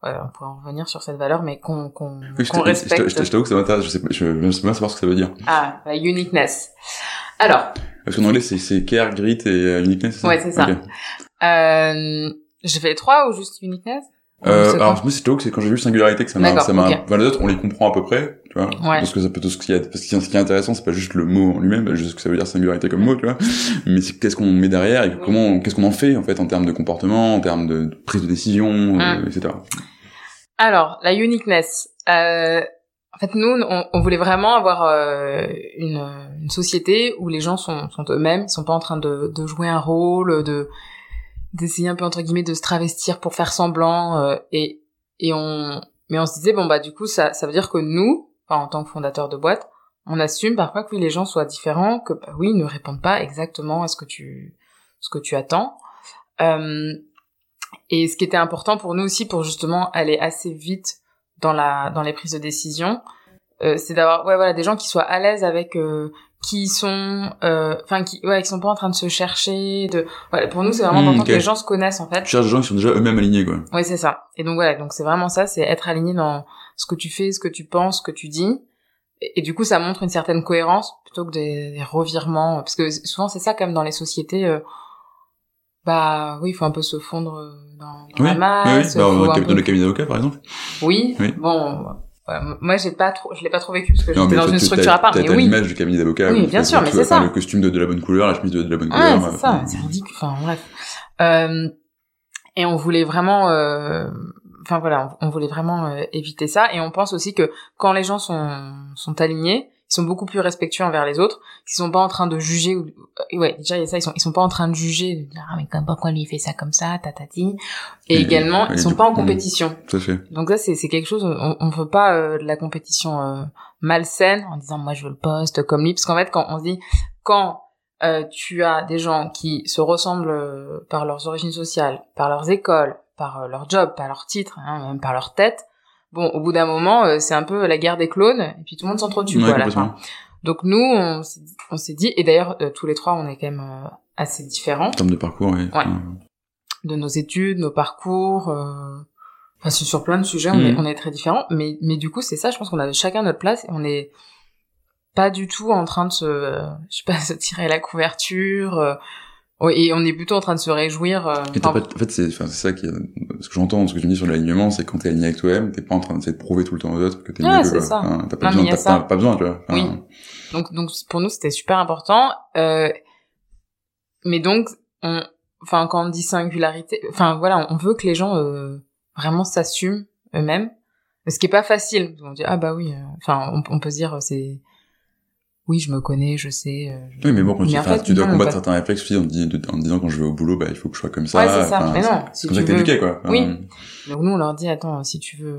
Ouais, on pourrait en revenir sur cette valeur, mais qu'on qu'on Oui, je je t'ai- respecte. je je t'avoue que ça m'intéresse, je sais pas, je veux bien savoir ce que ça veut dire. Ah, la uniqueness. Alors, Parce qu'en anglais, c'est, c'est care, grit et euh, uniqueness? Ouais, c'est ça. Ok. euh, j'ai fait les trois ou juste uniqueness? Euh, alors, moi, c'est que c'est quand j'ai vu singularité que ça m'a, ça m'a, ok. enfin, les autres, on les comprend à peu près, tu vois. Ouais. Parce que ça peut tout ce qu'il y a, parce que ce qui est intéressant, c'est pas juste le mot en lui-même, juste ce que ça veut dire singularité comme mot, tu vois. Mais c'est qu'est-ce qu'on met derrière et comment, qu'est-ce qu'on en fait, en fait, en termes de comportement, en termes de prise de décision, euh, Hum. etc. Alors, la uniqueness. Euh, en fait, nous, on, on voulait vraiment avoir euh, une, une société où les gens sont, sont eux-mêmes, ils sont pas en train de, de jouer un rôle, de d'essayer un peu entre guillemets de se travestir pour faire semblant. euh, et et on, mais on se disait bon bah du coup ça ça veut dire que nous, enfin, en tant que fondateur de boîte, on assume parfois que oui les gens soient différents, que bah, oui ils ne répondent pas exactement à ce que tu ce que tu attends. Euh, et ce qui était important pour nous aussi, pour justement aller assez vite dans la dans les prises de décision, euh, c'est d'avoir ouais voilà des gens qui soient à l'aise avec euh, qui sont, euh, enfin qui ouais qui sont pas en train de se chercher. De voilà, pour nous c'est vraiment Mmh, important ok. que les gens se connaissent en fait. Tu cherches des gens qui sont déjà eux-mêmes alignés, quoi. Oui c'est ça. Et donc voilà donc c'est vraiment ça, c'est être aligné dans ce que tu fais, ce que tu penses, ce que tu dis. Et, et du coup ça montre une certaine cohérence plutôt que des, des revirements parce que souvent c'est ça comme dans les sociétés. euh, bah oui, il faut un peu se fondre euh, dans, dans Oui, la oui, masse. oui. Bah, dans, le, dans le cabinet d'avocat, par exemple. Oui, Oui. bon, ouais, moi j'ai pas trop, je l'ai pas trop vécu parce que j'étais dans une structure à part, mais oui. l'image du cabinet d'avocat. Oui, bien sûr, mais c'est ça. Le costume de, de la bonne couleur, la chemise de, de la bonne Ouais, couleur. c'est euh, ça, c'est ridicule. Enfin bref. Euh, et on voulait vraiment, euh, enfin voilà, on, on voulait vraiment euh, éviter ça. Et on pense aussi que quand les gens sont sont alignés, ils sont beaucoup plus respectueux envers les autres. Ils sont pas en train de juger. Ou, euh, ouais, déjà il y a ça. Ils sont ils sont pas en train de juger, de dire ah mais comme- pourquoi lui il fait ça comme ça, tatati. Et, Et- également, et ils sont pas en compétition. Tout à fait. Donc ça c'est c'est quelque chose on, on veut pas euh, de la compétition euh, malsaine en disant moi je veux le poste comme lui parce qu'en fait quand on se dit quand euh, tu as des gens qui se ressemblent par leurs origines sociales, par leurs écoles, par leur job, par leur titre, hein, même par leur tête. Bon, au bout d'un moment, euh, c'est un peu la guerre des clones, et puis tout le monde s'entretue Ouais, quoi, à la complètement. fin. Donc nous, on s'est dit- on s'est dit, et d'ailleurs euh, tous les trois, on est quand même euh, assez différents En termes de parcours, oui. Ouais. de nos études, nos parcours. Euh... Enfin, sur plein de sujets, on, est, Mhm. on est très différents. Mais, mais du coup, c'est ça, je pense qu'on a chacun notre place et on est pas du tout en train de se, je sais pas, se tirer la couverture. Euh, ouais, et on est plutôt en train de se réjouir. euh, pas, en fait, c'est, ça qui, ce que j'entends, ce que tu me dis sur l'alignement, c'est quand t'es aligné avec toi-même, t'es pas en train d'essayer de prouver tout le temps aux autres que t'es Ouais, mieux c'est ça. Enfin, t'as pas Non, besoin, t'as pas, besoin, tu vois. Enfin, Oui. donc, donc pour nous, c'était super important. Euh, mais donc, on, enfin, quand on dit singularité, enfin voilà, on veut que les gens euh, vraiment s'assument eux-mêmes. Ce qui est pas facile. On dit ah bah oui. euh, Enfin, on, on peut se dire euh, c'est oui, je me connais, je sais. euh, je- Oui, mais bon, quand tu, fait, tu dois non, combattre certains réflexes aussi en, en disant quand je vais au boulot, bah, il faut que je sois comme ça. Ouais, c'est ça. Enfin, Mais non, C'est si comme ça tu que t'es veux- éduqué, quoi. Oui. Donc nous, on leur dit, attends, si tu veux,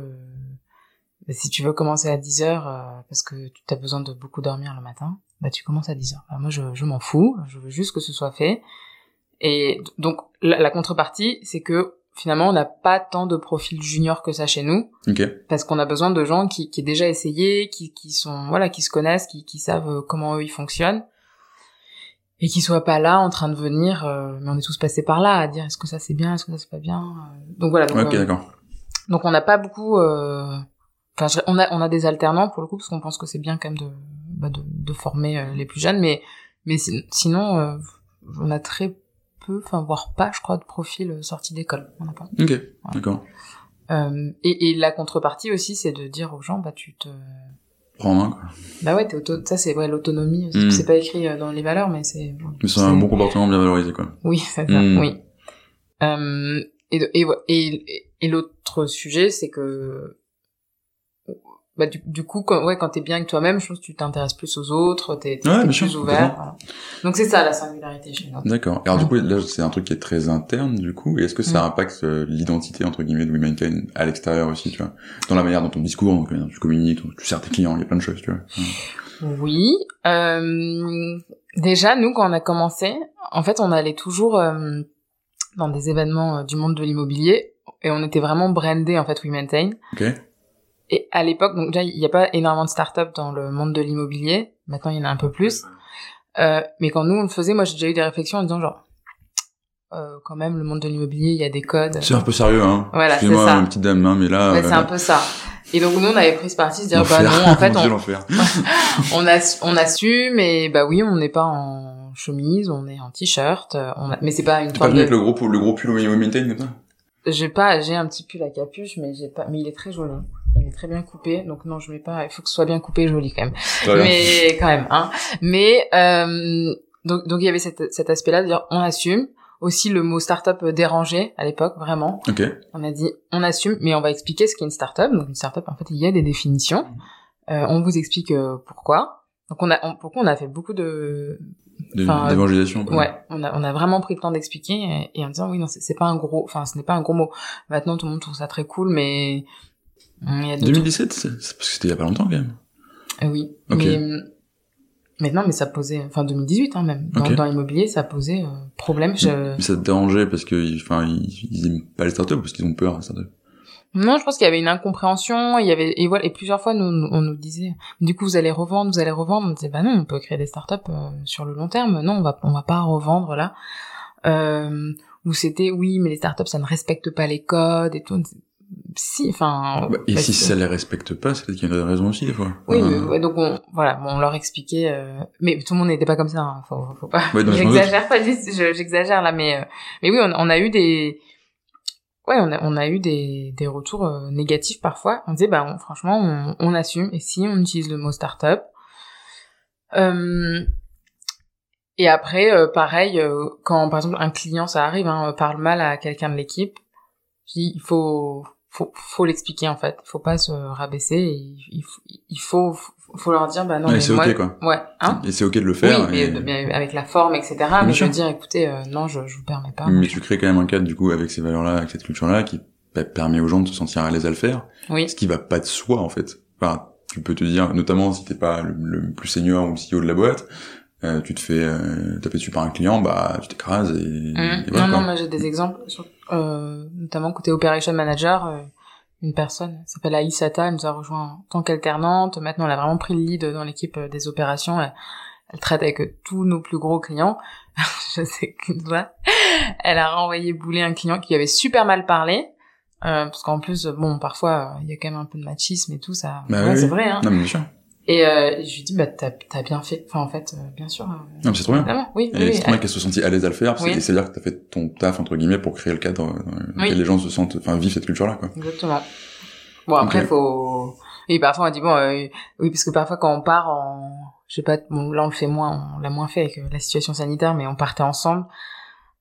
euh, si tu veux commencer à 10 heures, euh, parce que tu as besoin de beaucoup dormir le matin, bah tu commences à 10 heures. Bah, moi, je, je m'en fous, je veux juste que ce soit fait. Et donc, la, la contrepartie, c'est que finalement, on n'a pas tant de profils juniors que ça chez nous, Ok. parce qu'on a besoin de gens qui, qui aient déjà essayé, qui, qui sont, voilà, qui se connaissent, qui, qui savent euh, comment eux ils fonctionnent. et qu'ils soient pas là en train de venir euh, mais on est tous passés par là à dire est-ce que ça c'est bien est-ce que ça c'est pas bien euh. donc voilà donc, Ok, euh, d'accord. donc on n'a pas beaucoup euh, enfin on a on a des alternants pour le coup parce qu'on pense que c'est bien quand même de bah, de, de former les plus jeunes mais mais si- sinon euh, on a très peu enfin voire pas je crois de profils euh, sortis d'école on n'a pas Ok, d'accord. euh, et, et la contrepartie aussi c'est de dire aux gens bah tu te Prends en main, quoi. bah ouais t'es auto ça c'est ouais l'autonomie c'est Mm. c'est pas écrit euh, dans les valeurs mais c'est Mais c'est un bon comportement bien valorisé, quoi. Oui, c'est ça, Mm. oui. Euh, et, et, et l'autre sujet, c'est que bah, du, du coup, quand, ouais, quand t'es bien avec toi-même, je pense que tu t'intéresses plus aux autres, t'es Ouais, plus sûr, ouvert. voilà. Donc c'est ça la singularité chez nous. D'accord. Alors du coup, là, c'est un truc qui est très interne, du coup. Et est-ce que ça impacte euh, l'identité, entre guillemets, de Womenkind à l'extérieur aussi, tu vois? Dans la manière dont ton discours, donc, euh, tu communiques, tu sers tes clients, il y a plein de choses, tu vois. Oui. Euh, déjà, nous, quand on a commencé, en fait, on allait toujours euh, dans des événements du monde de l'immobilier et on était vraiment brandé en fait We Maintain. Et à l'époque, donc déjà, il n'y a pas énormément de startups dans le monde de l'immobilier. Maintenant, il y en a un peu plus. Euh, mais quand nous, on le faisait, moi, j'ai déjà eu des réflexions en disant genre, euh, quand même, le monde de l'immobilier, il y a des codes. C'est un peu sérieux, hein. Voilà, c'est ça. ma petite dame, hein, mais là... Ouais, euh, c'est un peu ça. Et donc, nous, on avait pris ce parti de dire, bah non, en fait, on, on, ass- on assume, et bah oui, on n'est pas en chemise, on est en t-shirt, euh, on a... mais c'est pas une pas venu de... avec le gros, pull- le gros pull We Maintain, comme ça? J'ai pas, j'ai un petit pull à capuche, mais j'ai pas, mais il est très joli. Il est très bien coupé, donc non, je mets pas, il faut que ce soit bien coupé joli quand même. Mais quand même hein. Mais euh, donc donc il y avait cet, cet aspect là de dire on assume. Aussi le mot startup dérangé à l'époque vraiment. Ok. on a dit on assume mais on va expliquer ce qu'est une startup. Donc une startup en fait il y a des définitions. Euh, on vous explique euh, pourquoi. Donc on a on, pourquoi on a fait beaucoup de D'évangélisation, quoi. ouais on a on a vraiment pris le temps d'expliquer et, et en disant oui non c'est pas un gros enfin ce n'est pas un gros mot. Maintenant tout le monde trouve ça très cool mais 2017, c'est c'est parce que c'était il y a pas longtemps, quand même. Euh, oui. Ok. Mais euh, maintenant, mais ça posait, enfin 2018 hein, même. Dans, Ok. dans l'immobilier, ça posait euh, problème. Je... Mais ça te dérangeait parce que, enfin, ils, ils aiment pas les startups parce qu'ils ont peur, les startups? Non, je pense qu'il y avait une incompréhension. Il y avait et voilà. Et plusieurs fois, nous, nous- on nous disait, du coup, vous allez revendre, vous allez revendre. On disait, bah non, on peut créer des startups euh, sur le long terme. Non, on va, on va pas revendre là. Euh, où c'était, oui, mais les startups, ça ne respecte pas les codes et tout. Si, enfin. Bah, et si ça les respecte pas, c'est peut-être qu'il y a une raison aussi, des fois. Oui, ouais, donc on, voilà, on leur expliquait, euh, mais tout le monde n'était pas comme ça, hein, faut, faut pas. Ouais, j'exagère pas, j'exagère là, mais euh, mais oui, on, on a eu des, ouais, on a on a eu des des retours euh, négatifs parfois. On disait, bah, on- franchement, on, on assume. Et si on utilise le mot startup, et après, pareil, quand par exemple un client, ça arrive, hein, parle mal à quelqu'un de l'équipe, il faut faut faut l'expliquer en fait, faut pas se rabaisser, et il, faut il faut faut leur dire bah non Ouais, mais c'est moi ok, quoi. ouais hein Et c'est ok de le faire. oui, mais et- de- bien avec la forme, etc. mais je veux dire, écoutez, euh, non, je, je vous permets pas. Mais tu crées quand même un cadre, du coup, avec ces valeurs-là, avec cette culture-là, qui bah, permet aux gens de se sentir à l'aise à le faire. Oui, Ce qui va pas de soi, en fait. Enfin, tu peux te dire, notamment si t'es pas le, le plus senior ou le CEO de la boîte, euh, tu te fais euh, taper dessus par un client, bah, tu t'écrases et, Mmh. et voilà, non, non, moi j'ai des exemples, sur- euh, notamment côté operation manager, euh, une personne elle s'appelle Aïsata, elle nous a rejoint en tant qu'alternante. Maintenant, elle a vraiment pris le lead dans l'équipe euh, des opérations. Elle, elle traite avec tous nos plus gros clients. Je sais qu'une fois, elle a renvoyé bouler un client qui avait super mal parlé. Euh, parce qu'en plus, bon, parfois, il y a quand même un peu de machisme et tout, ça. Bah ouais, oui, c'est vrai, hein. Non, mais bien sûr. Et euh, je lui dis, bah, t'as, t'as bien fait. Enfin, en fait, euh, bien sûr. euh, Non, c'est trop bien. évidemment, oui, Et oui, c'est oui. trop bien qu'elle se sentit à l'aise à le faire, Oui. c'est-à-dire que t'as fait ton taf, entre guillemets, pour créer le cadre euh, dans Oui. lequel les gens se sentent, enfin, vivent cette culture-là, quoi. Exactement. Bon, après, Ok. faut... Et parfois, on dit, bon, euh, oui, parce que parfois, quand on part en... Je sais pas, bon, là, on le fait moins, on l'a moins fait avec euh, la situation sanitaire, mais on partait ensemble.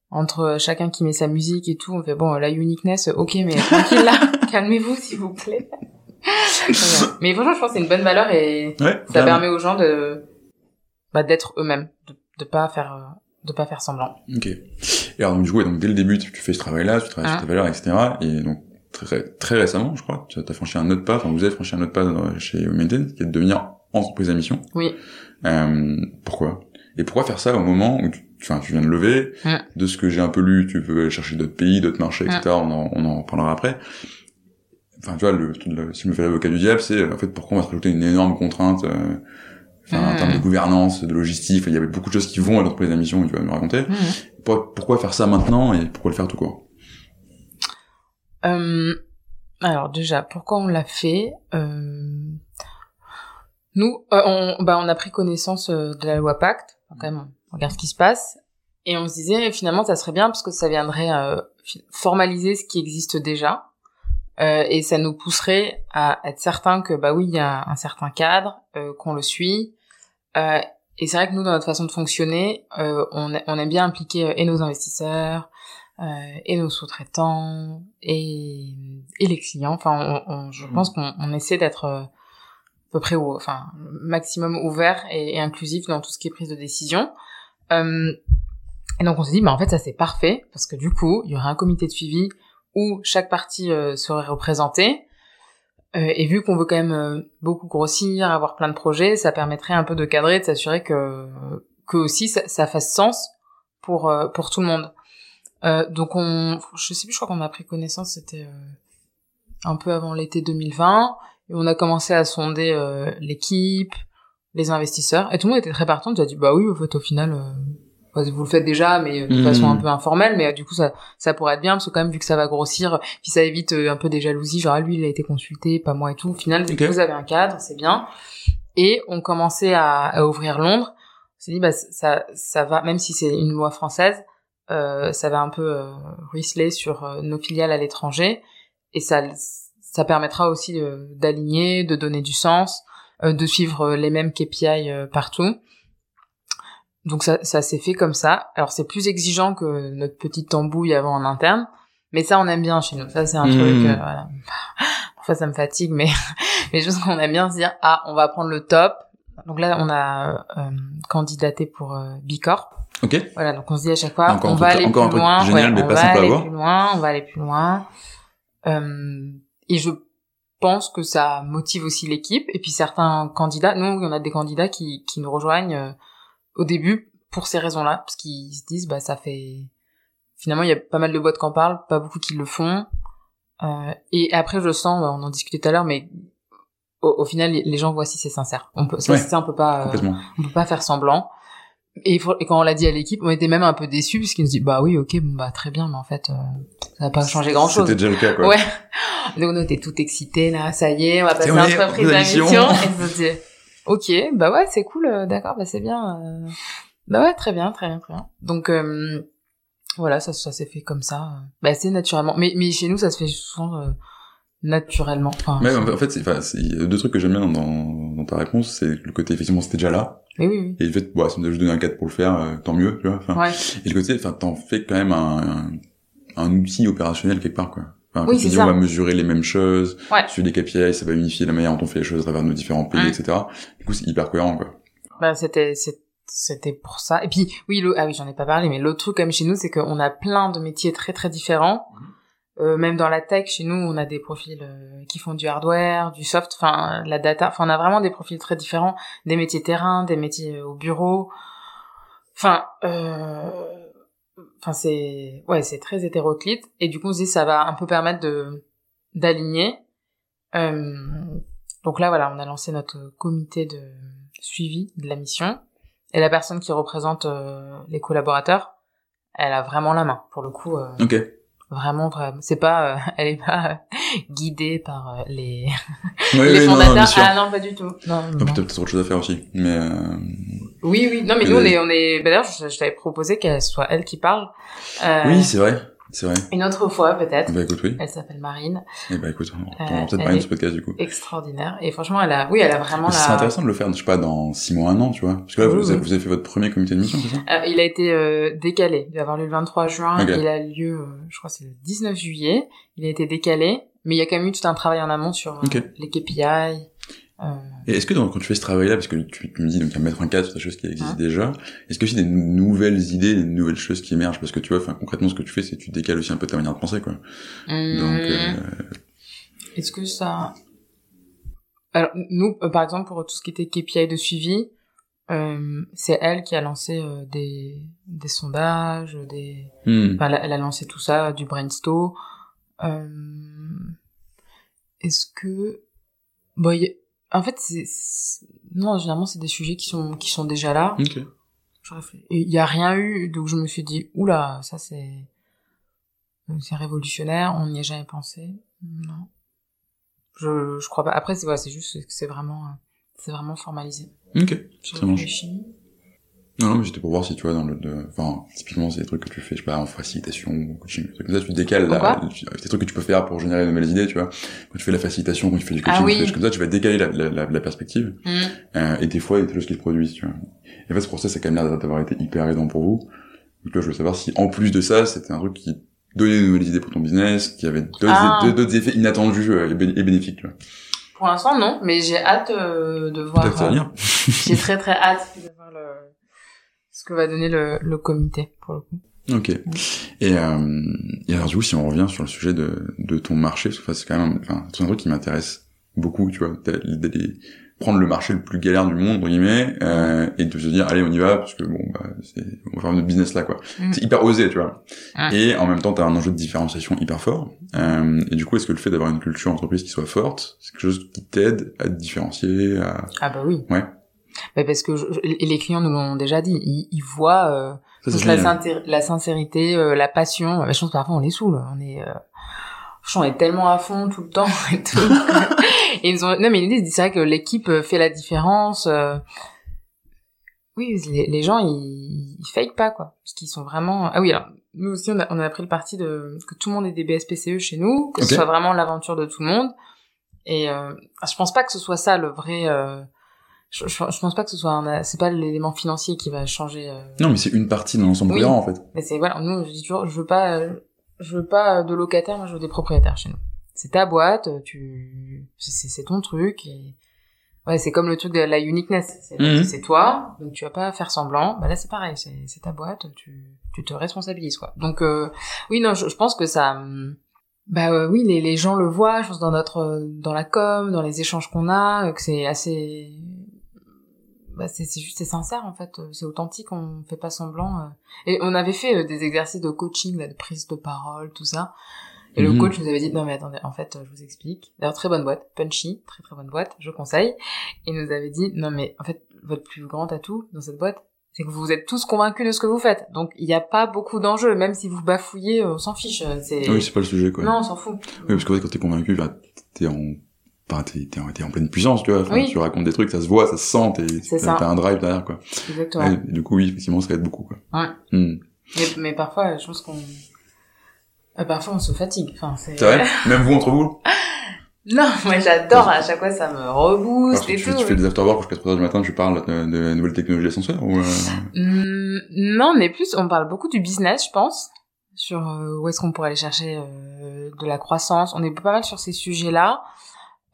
Entre chacun qui met sa musique et tout, on fait, bon, la uniqueness, ok, mais tranquille, là, calmez-vous, s'il vous plaît. Mais franchement, je pense que c'est une bonne valeur et Ouais, ça permet aux gens de... Bah, d'être eux-mêmes, de, de pas faire... euh, de pas faire semblant. Ok. Et alors, donc, du coup, donc, dès le début, tu tu fais ce travail-là, tu travailles Hein. sur tes valeurs, etc. Et donc, très, très récemment, je crois, tu as franchi un autre pas, enfin, vous avez franchi un autre pas dans- chez Maintain, qui est de devenir entreprise à mission. Oui. Euh, pourquoi? Et pourquoi faire ça au moment où tu, enfin, tu viens de lever, Mm. de ce que j'ai un peu lu, tu veux aller chercher d'autres pays, d'autres marchés, etc. Mm. On, en, on en parlera après. Enfin, tu vois, le, le- si je me fais l'avocat du diable, c'est en fait pourquoi on va se rajouter une énorme contrainte euh, Enfin, en Mhm. termes de gouvernance, de logistique, il y avait beaucoup de choses qui vont à l'entreprise la mission, tu vas me raconter. Mhm. Pour- pourquoi faire ça maintenant et pourquoi le faire tout court? Euh, alors déjà, pourquoi on l'a fait euh, Nous, euh, on, bah, on a pris connaissance euh, de la loi Pacte. Enfin, quand même, on regarde ce qui se passe. Et on se disait, finalement, ça serait bien parce que ça viendrait euh, formaliser ce qui existe déjà. Euh, et ça nous pousserait à être certain que, bah oui, il y a un certain cadre, euh, qu'on le suit. Euh, et c'est vrai que nous, dans notre façon de fonctionner, on, on aime bien impliquer et nos investisseurs, et nos sous-traitants et, et les clients. Enfin, on, on- je Mhm. pense qu'on on essaie d'être à peu près, au, enfin, maximum ouvert et, et inclusif dans tout ce qui est prise de décision. Et donc on s'est dit, bah en fait ça c'est parfait parce que du coup il y aurait un comité de suivi où chaque partie euh, serait représentée. Euh, et vu qu'on veut quand même euh, beaucoup grossir, avoir plein de projets, ça permettrait un peu de cadrer, de s'assurer que que aussi ça, ça fasse sens pour euh, pour tout le monde. Euh, donc on, je sais plus, je crois qu'on a pris connaissance, c'était euh, un peu avant l'été 2020, et on a commencé à sonder l'équipe, les investisseurs, et tout le monde était très partant. Tu as dit bah oui, en fait au final, vous le faites déjà, mais de Mhm. façon un peu informelle, mais euh, du coup ça ça pourrait être bien parce que quand même vu que ça va grossir, puis ça évite euh, un peu des jalousies, genre ah, lui il a été consulté, pas moi et tout. Au final, dès que Ok. vous avez un cadre, c'est bien. Et on commençait à, à ouvrir Londres. On s'est dit bah ça ça va, même si c'est une loi française euh, ça va un peu euh, ruisseler sur euh, nos filiales à l'étranger et ça ça permettra aussi d'aligner, de donner du sens, euh, de suivre les mêmes KPI partout. Donc ça, ça s'est fait comme ça. Alors c'est plus exigeant que notre petite tambouille avant en interne, mais ça on aime bien chez nous. Ça c'est un Mhm. truc, euh, voilà. Parfois ça me fatigue, mais mais juste qu'on aime bien se dire ah on va prendre le top. Donc là on a euh, candidaté pour euh, Bicorp. Ok. Voilà, donc on se dit à chaque fois, Encore on va aller plus loin, génial, on va aller avoir. plus loin, on va aller plus loin. Euh, et je pense que ça motive aussi l'équipe. Et puis certains candidats, nous, il y en a des candidats qui, qui nous rejoignent euh, au début pour ces raisons-là, parce qu'ils se disent, bah ça fait... Finalement, il y a pas mal de boîtes qui en parlent, pas beaucoup qui le font. Euh, et après, je sens, bah, on en discutait tout à l'heure, mais au, au final, les gens voient si c'est sincère. On peut, ça, Ouais. ça, on peut pas... euh, on peut pas faire semblant. Et, il faut- et quand on l'a dit à l'équipe, on était même un peu déçus puisqu'ils nous disent bah oui ok bon bah très bien mais en fait euh, ça va pas changer grand chose. C'était déjà le cas, quoi. Ouais. Donc on était tout excités là, ça y est, on va passer l'entreprise en à mission. Et ok bah ouais c'est cool, euh, d'accord bah c'est bien, euh, bah ouais très bien très bien très bien. Donc euh, voilà ça ça s'est fait comme ça, euh, bah c'est naturellement. Mais mais chez nous ça se fait souvent euh, naturellement. Enfin, Ouais, en fait, c'est, enfin, c'est- il y a deux trucs que j'aime bien dans, dans ta réponse, c'est le côté, effectivement, c'était déjà là. mais oui oui. Et le fait, bah, ça nous a juste donné un cadre pour le faire, euh, tant mieux, tu vois. Ouais. Et le côté, enfin, t'en fais quand même un, un, un outil opérationnel quelque part, quoi. Enfin, Oui, on va mesurer les mêmes choses, Ouais. suivre des KPI, ça va unifier la manière dont on fait les choses à travers nos différents pays, Ouais. etc. Du coup, c'est hyper cohérent, quoi. Bah, c'était, c'était pour ça. Et puis, oui, le, ah oui, j'en ai pas parlé, mais l'autre truc, comme chez nous, c'est qu'on a plein de métiers très, très différents. Euh, même dans la tech, chez nous, on a des profils euh, qui font du hardware, du soft, enfin, la data. Enfin, on a vraiment des profils très différents. Des métiers terrain, des métiers euh, au bureau. Enfin, euh, enfin, c'est, ouais, c'est très hétéroclite. Et du coup, on se dit, ça va un peu permettre de, d'aligner. Euh, donc là, voilà, on a lancé notre comité de suivi de la mission. Et la personne qui représente euh, les collaborateurs, elle a vraiment la main. Pour le coup, euh, Ok. vraiment, vraiment. C'est pas, euh, elle est pas euh, guidée par les, les oui, non, non, fondateurs. bien sûr. ah non, pas du tout. Non, non, Non, non. peut-être autre chose à faire aussi. Mais, euh... Oui, oui. Non, mais nous, on le- est, on est. bah, D'ailleurs, je, je t'avais proposé qu'elle soit elle qui parle. Euh, oui, c'est vrai. C'est vrai. Une autre fois, peut-être. Bah, écoute, oui. Elle s'appelle Marine. Eh bah, écoute, on on Euh, va peut-être parler de ce podcast, du coup. Extraordinaire. Et franchement, elle a, oui, elle a vraiment la. intéressant de le faire, je sais pas, dans six mois, un an, tu vois. Parce que là, Oui, vous, avez, oui. vous avez fait votre premier comité de mission, c'est ça? Euh, il a été euh, décalé. Il va avoir lieu le 23 juin. Il a lieu, euh, je crois, c'est le 19 juillet. Il a été décalé, mais il y a quand même eu tout un travail en amont sur euh, les KPI. Euh, Et est-ce que donc, quand tu fais ce travail-là, parce que tu, tu me dis donc à mettre un cadre sur des choses qui existent déjà, est-ce que aussi des nouvelles idées, des nouvelles choses qui émergent? Parce que tu vois, enfin concrètement, ce que tu fais, c'est que tu décales aussi un peu ta manière de penser, quoi. Donc, hum, euh, Est-ce que ça... Alors, nous, euh, par exemple, pour tout ce qui était KPI de suivi, euh, c'est elle qui a lancé euh, des, des sondages, des... hmm. Enfin, elle, a, lancé tout ça, du brainstorm. Euh, Est-ce que... Bon, y En fait, c'est non, généralement c'est des sujets qui sont qui sont déjà là. Ok. Il y a rien eu, donc je me suis dit oula, ça c'est c'est révolutionnaire, on n'y a jamais pensé. Non. Je je crois pas. Après c'est voilà, c'est juste que c'est vraiment c'est vraiment formalisé. Ok. Ça marche. Non, mais c'était pour voir si tu vois dans le, enfin, typiquement c'est des trucs que tu fais, je sais pas, en facilitation, coaching, des trucs comme ça, tu décales la, des trucs que tu peux faire pour générer de nouvelles idées, tu vois. Quand tu fais la facilitation, quand tu fais du coaching, ah comme ça, tu vas décaler la, la, la, perspective. Mm. Euh, et des fois, il y a des choses qui se produisent, tu vois. Et en fait, ce process, ça a quand même l'air d'avoir été hyper aidant pour vous. Donc là, je veux savoir si, en plus de ça, c'était un truc qui donnait de nouvelles idées pour ton business, qui avait d'autres ah. effets inattendus euh, et bénéfiques, tu vois. Pour l'instant, non, mais j'ai hâte euh, de voir. j'ai très très hâte de voir le ce que va donner le, le comité pour le coup. Ok. Et, euh, et alors du coup, si on revient sur le sujet de, de ton marché, parce que c'est quand même, enfin, c'est un truc qui m'intéresse beaucoup, tu vois, d'aller prendre le marché le plus galère du monde, entre guillemets, euh, et de se dire, allez, on y va, parce que bon, bah, c'est, on va faire notre business là, quoi. Mm. C'est hyper osé, tu vois. Et en même temps, t'as un enjeu de différenciation hyper fort. Euh, et du coup, est-ce que le fait d'avoir une culture entreprise qui soit forte, c'est quelque chose qui t'aide à te différencier, à... Ah bah oui. Ouais. Mais parce que les clients nous l'ont déjà dit, ils, ils voient euh, la, la, sincérité, euh, la passion. Je pense que parfois on les saoule, on est, euh, on est tellement à fond tout le temps et tout. et ils ont, non mais c'est vrai que l'équipe euh, fait la différence. Euh. oui, les, les, gens ils, ils fake pas quoi, parce qu'ils sont vraiment. Ah oui, alors nous aussi on a, on a pris le parti de que tout le monde ait des BSPCE chez nous, que ce soit vraiment l'aventure de tout le monde. Et euh, je pense pas que ce soit ça le vrai je, je, pense pas que ce soit c'est pas l'élément financier qui va changer euh... non mais c'est une partie de l'ensemble oui. en fait. Mais c'est voilà nous je dis toujours je veux pas je veux pas de locataires moi je veux des propriétaires chez nous. C'est ta boîte tu c'est ton truc et ouais c'est comme le truc de la uniqueness. C'est mmh. toi donc tu vas pas faire semblant. Bah là c'est pareil c'est ta boîte tu tu te responsabilises quoi. Donc euh, oui non je, je, pense que ça bah euh, oui les, les gens le voient je pense dans notre dans la com dans les échanges qu'on a que c'est assez bah c'est juste c'est sincère en fait. C'est authentique on fait pas semblant euh. et on avait fait euh, des exercices de coaching de prise de parole tout ça. Et le mhm. coach nous avait dit non mais attendez en fait je vous explique. D'ailleurs très bonne boîte punchy très très bonne boîte je conseille. Et nous avait dit non mais en fait votre plus grand atout dans cette boîte c'est que vous êtes tous convaincus de ce que vous faites. Donc il n'y a pas beaucoup d'enjeux même si vous bafouillez on s'en fiche c'est oui c'est pas le sujet quoi. Non on s'en fout. Oui parce que quand t'es convaincu bah, t'es en enfin, t'es, en pleine puissance, tu vois. Tu racontes des trucs, ça se voit, ça se sent, t'es, t'as un drive derrière, quoi. Exactement. Et, du coup, oui, effectivement, ça aide beaucoup, quoi. Ouais. Hmm. Mais, mais, parfois, je pense qu'on, euh, parfois, on se fatigue. Enfin, c'est. C'est vrai? Même vous, entre vous? Non, moi j'adore, à chaque fois ça me rebooste et tu, tout. Tu fais des afterwork jusqu'à 3 heures du matin, tu parles de, de nouvelles technologies ascenseurs ou euh... Hmm, Non, mais plus, on parle beaucoup du business, je pense, sur euh, où est-ce qu'on pourrait aller chercher euh, de la croissance. On est pas mal sur ces sujets-là.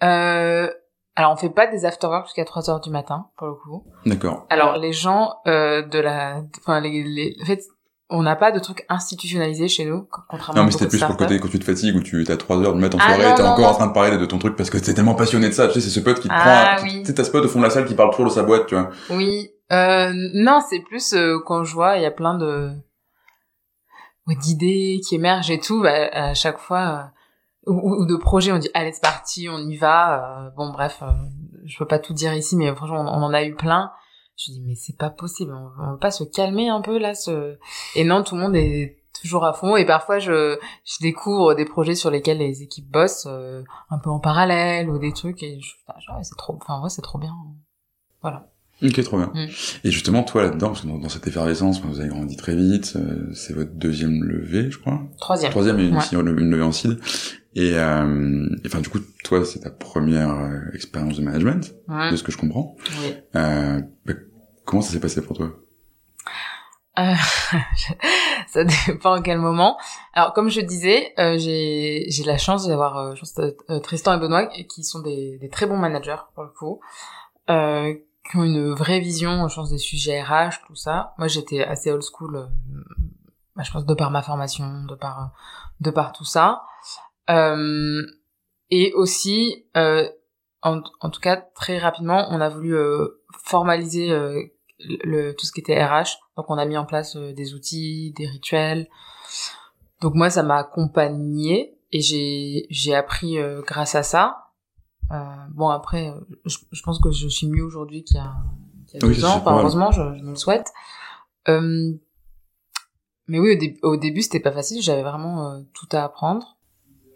Euh, alors on fait pas des after-work jusqu'à 3 heures du matin pour le coup. D'accord. Alors les gens euh, de la enfin les, les en fait on n'a pas de trucs institutionnalisés chez nous contrairement Non mais c'était plus pour le côté quand tu te fatigues ou tu à 3 heures du matin en ah, soirée, t'es encore en train de parler de ton truc parce que t'es tellement passionné de ça, tu sais c'est ce pote qui te ah, prend oui. tu sais t'as ce pote au fond de la salle qui parle toujours de sa boîte, tu vois. Oui. Euh, non, c'est plus euh, quand je vois il y a plein de d'idées qui émergent et tout, bah, à chaque fois ou, de projets, on dit allez c'est parti, on y va. Euh, bon bref, euh, je peux pas tout dire ici, mais franchement on, en a eu plein. Je dis mais c'est pas possible, on, on peut pas se calmer un peu là. Ce... Et non, tout le monde est toujours à fond et parfois je, je découvre des projets sur lesquels les équipes bossent euh, un peu en parallèle ou des trucs et je, genre, c'est trop, enfin ouais c'est trop bien. Voilà. Ok, trop bien. Mm. Et justement, toi là-dedans, parce que dans, cette effervescence, vous avez grandi très vite, c'est votre deuxième levée, je crois. Troisième. Troisième, une, une levée en CID. Et euh, enfin, du coup, toi, c'est ta première euh, expérience de management, de ce que je comprends. Oui. Euh, bah, comment ça s'est passé pour toi? Euh, ça dépend à quel moment. Alors, comme je disais, euh, j'ai j'ai la chance d'avoir euh, euh, Tristan et Benoît qui sont des, des, très bons managers pour le coup, qui ont une vraie vision, je pense, des sujets RH, tout ça. Moi, j'étais assez old school, bah, je pense, de par ma formation, de par de par tout ça. Euh, et aussi, euh, en, en, tout cas, très rapidement, on a voulu euh, formaliser le, tout ce qui était RH. Donc, on a mis en place des outils, des rituels. Donc, moi, ça m'a accompagné et j'ai j'ai appris grâce à ça. Euh, bon après, je, je pense que je suis mieux aujourd'hui qu'il y a, qu'il y a Oui, deux ans. Enfin, heureusement, je, je me le souhaite. Euh, mais oui, au, dé- au début, c'était pas facile. J'avais vraiment tout à apprendre.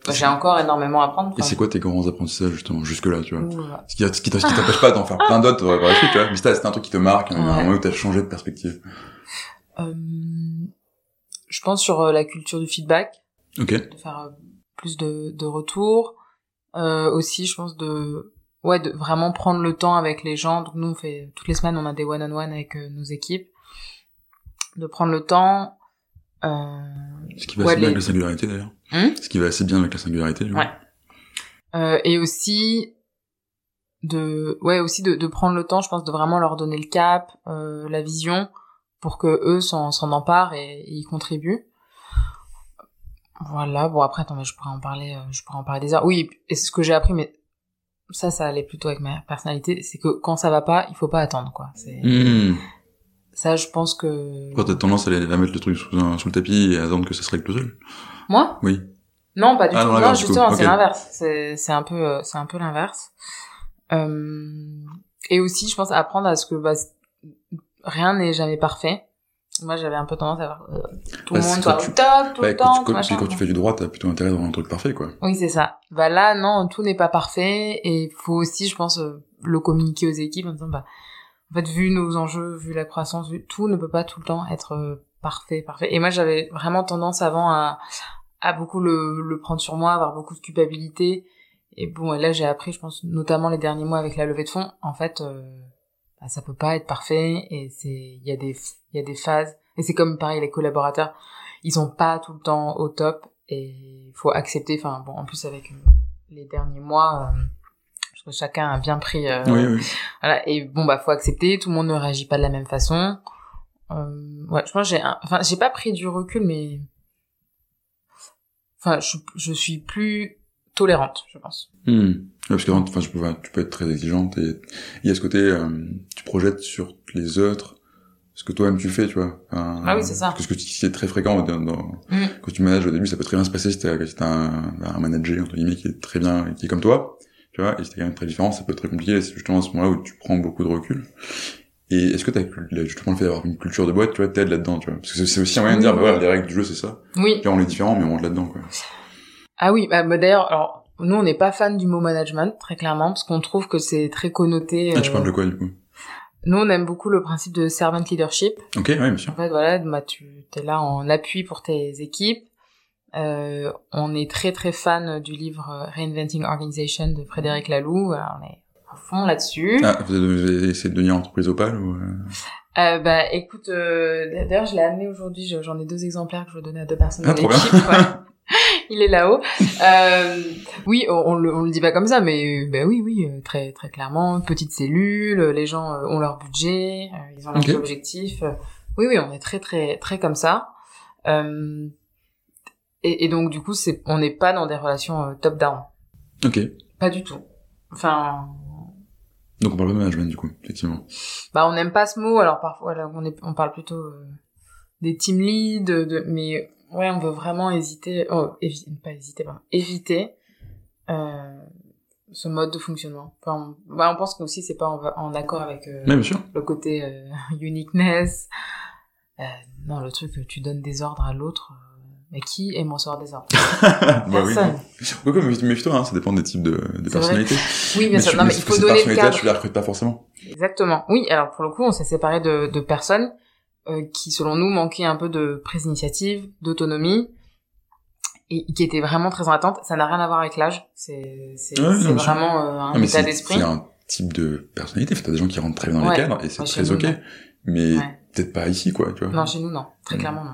J'ai encore énormément à apprendre. Et c'est quoi tes grands apprentissages, justement, jusque-là, tu vois Ce qui, ce t'empêche pas d'en faire plein d'autres euh, par la suite, tu vois. Mais c'était un truc qui te marque, un un Ouais. moment où t'as changé de perspective. euh, je pense sur euh, la culture du feedback. Ok. de faire euh, plus de, de retours. Euh, aussi, je pense de ouais de vraiment prendre le temps avec les gens. Donc nous, on fait toutes les semaines, on a des one on one avec euh, nos équipes. De prendre le temps. Euh, Ce qui va assez bien avec la singularité, d'ailleurs. Hum Ce qui va assez bien avec la singularité. Ouais. euh, et aussi de ouais aussi de, de prendre le temps, je pense, de vraiment leur donner le cap, euh, la vision, pour que eux s'en s'en emparent et, et y contribuent. Voilà. Bon après, attends, mais je pourrais en parler, je pourrais en parler des heures. Oui, et c'est ce que j'ai appris, mais ça, ça allait plutôt avec ma personnalité, c'est que quand ça va pas, il faut pas attendre, quoi. C'est Mmh. Ça, je pense que Quand t'as tendance à, aller- à mettre le truc sous, un- sous le tapis et à attendre que ça se règle tout seul. moi? Oui. Non, pas du Ah, tout. non, justement, c'est l'inverse. C'est c'est un peu euh, c'est un peu l'inverse. Euh, et aussi, je pense apprendre à ce que bah, rien n'est jamais parfait. Moi, j'avais un peu tendance à avoir euh, tout Bah, le monde soit tu- au top tout Bah, le quand, temps. tu, quand, machin. puis quand tu fais du droit, t'as plutôt intérêt d'avoir un truc parfait, quoi. Oui, c'est ça. Bah là, non, tout n'est pas parfait et faut aussi, je pense, euh, le communiquer aux équipes en disant, bah, en fait, vu nos enjeux, vu la croissance, vu tout ne peut pas tout le temps être euh, parfait, parfait. Et moi, j'avais vraiment tendance avant à, beaucoup le, le prendre sur moi, avoir beaucoup de culpabilité. Et bon, et là, j'ai appris, je pense, notamment les derniers mois avec la levée de fonds, en fait, euh, bah, ça peut pas être parfait et c'est, il y a des, il y a des phases. Et c'est comme pareil, les collaborateurs, ils sont pas tout le temps au top et il faut accepter, enfin bon, en plus avec euh, les derniers mois, trouve que chacun a bien pris, euh, Oui, oui. voilà, et bon bah faut accepter, tout le monde ne réagit pas de la même façon. Euh, ouais, je pense que j'ai, un- enfin j'ai pas pris du recul, mais enfin je, je suis plus tolérante, je pense. Hmm. Ouais, parce que enfin, tu, peux, tu peux être très exigeante et il y a ce côté, euh, tu projettes sur les autres ce que toi-même tu fais, tu vois. Enfin, Ah oui, c'est ça. Parce que ce qui est très fréquent dans, dans- Mm. quand tu manages au début, ça peut très bien se passer si t'as si t'as un, un manager entre guillemets qui est très bien, qui est comme toi, tu vois. Et t'es quand même très différent, ça peut être très compliqué. C'est justement à ce moment-là où tu prends beaucoup de recul. Et est-ce que t'as justement le fait d'avoir une culture de boîte, tu vois, t'aides là-dedans, tu vois? Parce que c'est- aussi un moyen de dire, Oui. bah voilà, les règles du jeu, c'est ça. Oui. Là, on est différent, mais on rentre là-dedans, quoi. Ah oui, bah, bah, d'ailleurs, alors nous on n'est pas fan du mot management très clairement parce qu'on trouve que c'est très connoté. Ah, tu euh, parles de quoi, du coup? Nous on aime beaucoup le principe de servant leadership. Ok, ouais, bien sûr. En fait, voilà, bah, tu es là en appui pour tes équipes. Euh, on est très très fan du livre euh, Reinventing Organization de Frédéric Laloux. On est à fond là-dessus. Ah, vous avez essayé de devenir entreprise opale ou... euh, Euh, bah écoute, euh, d'ailleurs je l'ai amené aujourd'hui. je- J'en ai deux exemplaires que je veux donner à deux personnes Ah, dans l'équipe. ouais. Il est là-haut. Euh, oui, on, on le, on le dit pas comme ça, mais ben oui, oui, très très clairement, petite cellule, les gens ont leur budget, ils ont leurs Ok. objectifs. oui, oui, on est très très très comme ça. Euh, et, et donc du coup, c'est, on n'est pas dans des relations euh, top-down, Ok. pas du tout. Enfin, Donc on parle de management, du coup, effectivement. bah on n'aime pas ce mot, alors parfois là, on, est, on parle plutôt euh, des team leads, de, de- mais ouais, on veut vraiment hésiter, oh, évi- pas hésiter, pardon, éviter euh, ce mode de fonctionnement. Enfin, on, bah, on pense que aussi c'est pas en, en accord avec euh, Ouais, bien sûr. le côté uniqueness. Non, le truc que tu donnes des ordres à l'autre, mais qui aime recevoir des ordres bah oui. Personne. Ouais, comme méfie-toi, hein, ça dépend des types de, personnalités. Oui, bien sûr. tu- Non, mais il faut donner le cadre. tu les recrutes pas forcément. Exactement. Oui, alors pour le coup, on s'est séparé de, de personnes euh, qui, selon nous, manquaient un peu de prise d'initiative, d'autonomie, et qui étaient vraiment très en attente. Ça n'a rien à voir avec l'âge. C'est Ouais, sûr. vraiment euh, un Non, mais état d'esprit. c'est un type de personnalité. T'as des gens qui rentrent très bien dans Ouais. les cadres et c'est très ok. Mais Ouais. peut-être pas ici, quoi, tu vois. Non, chez nous, non. Très clairement, non.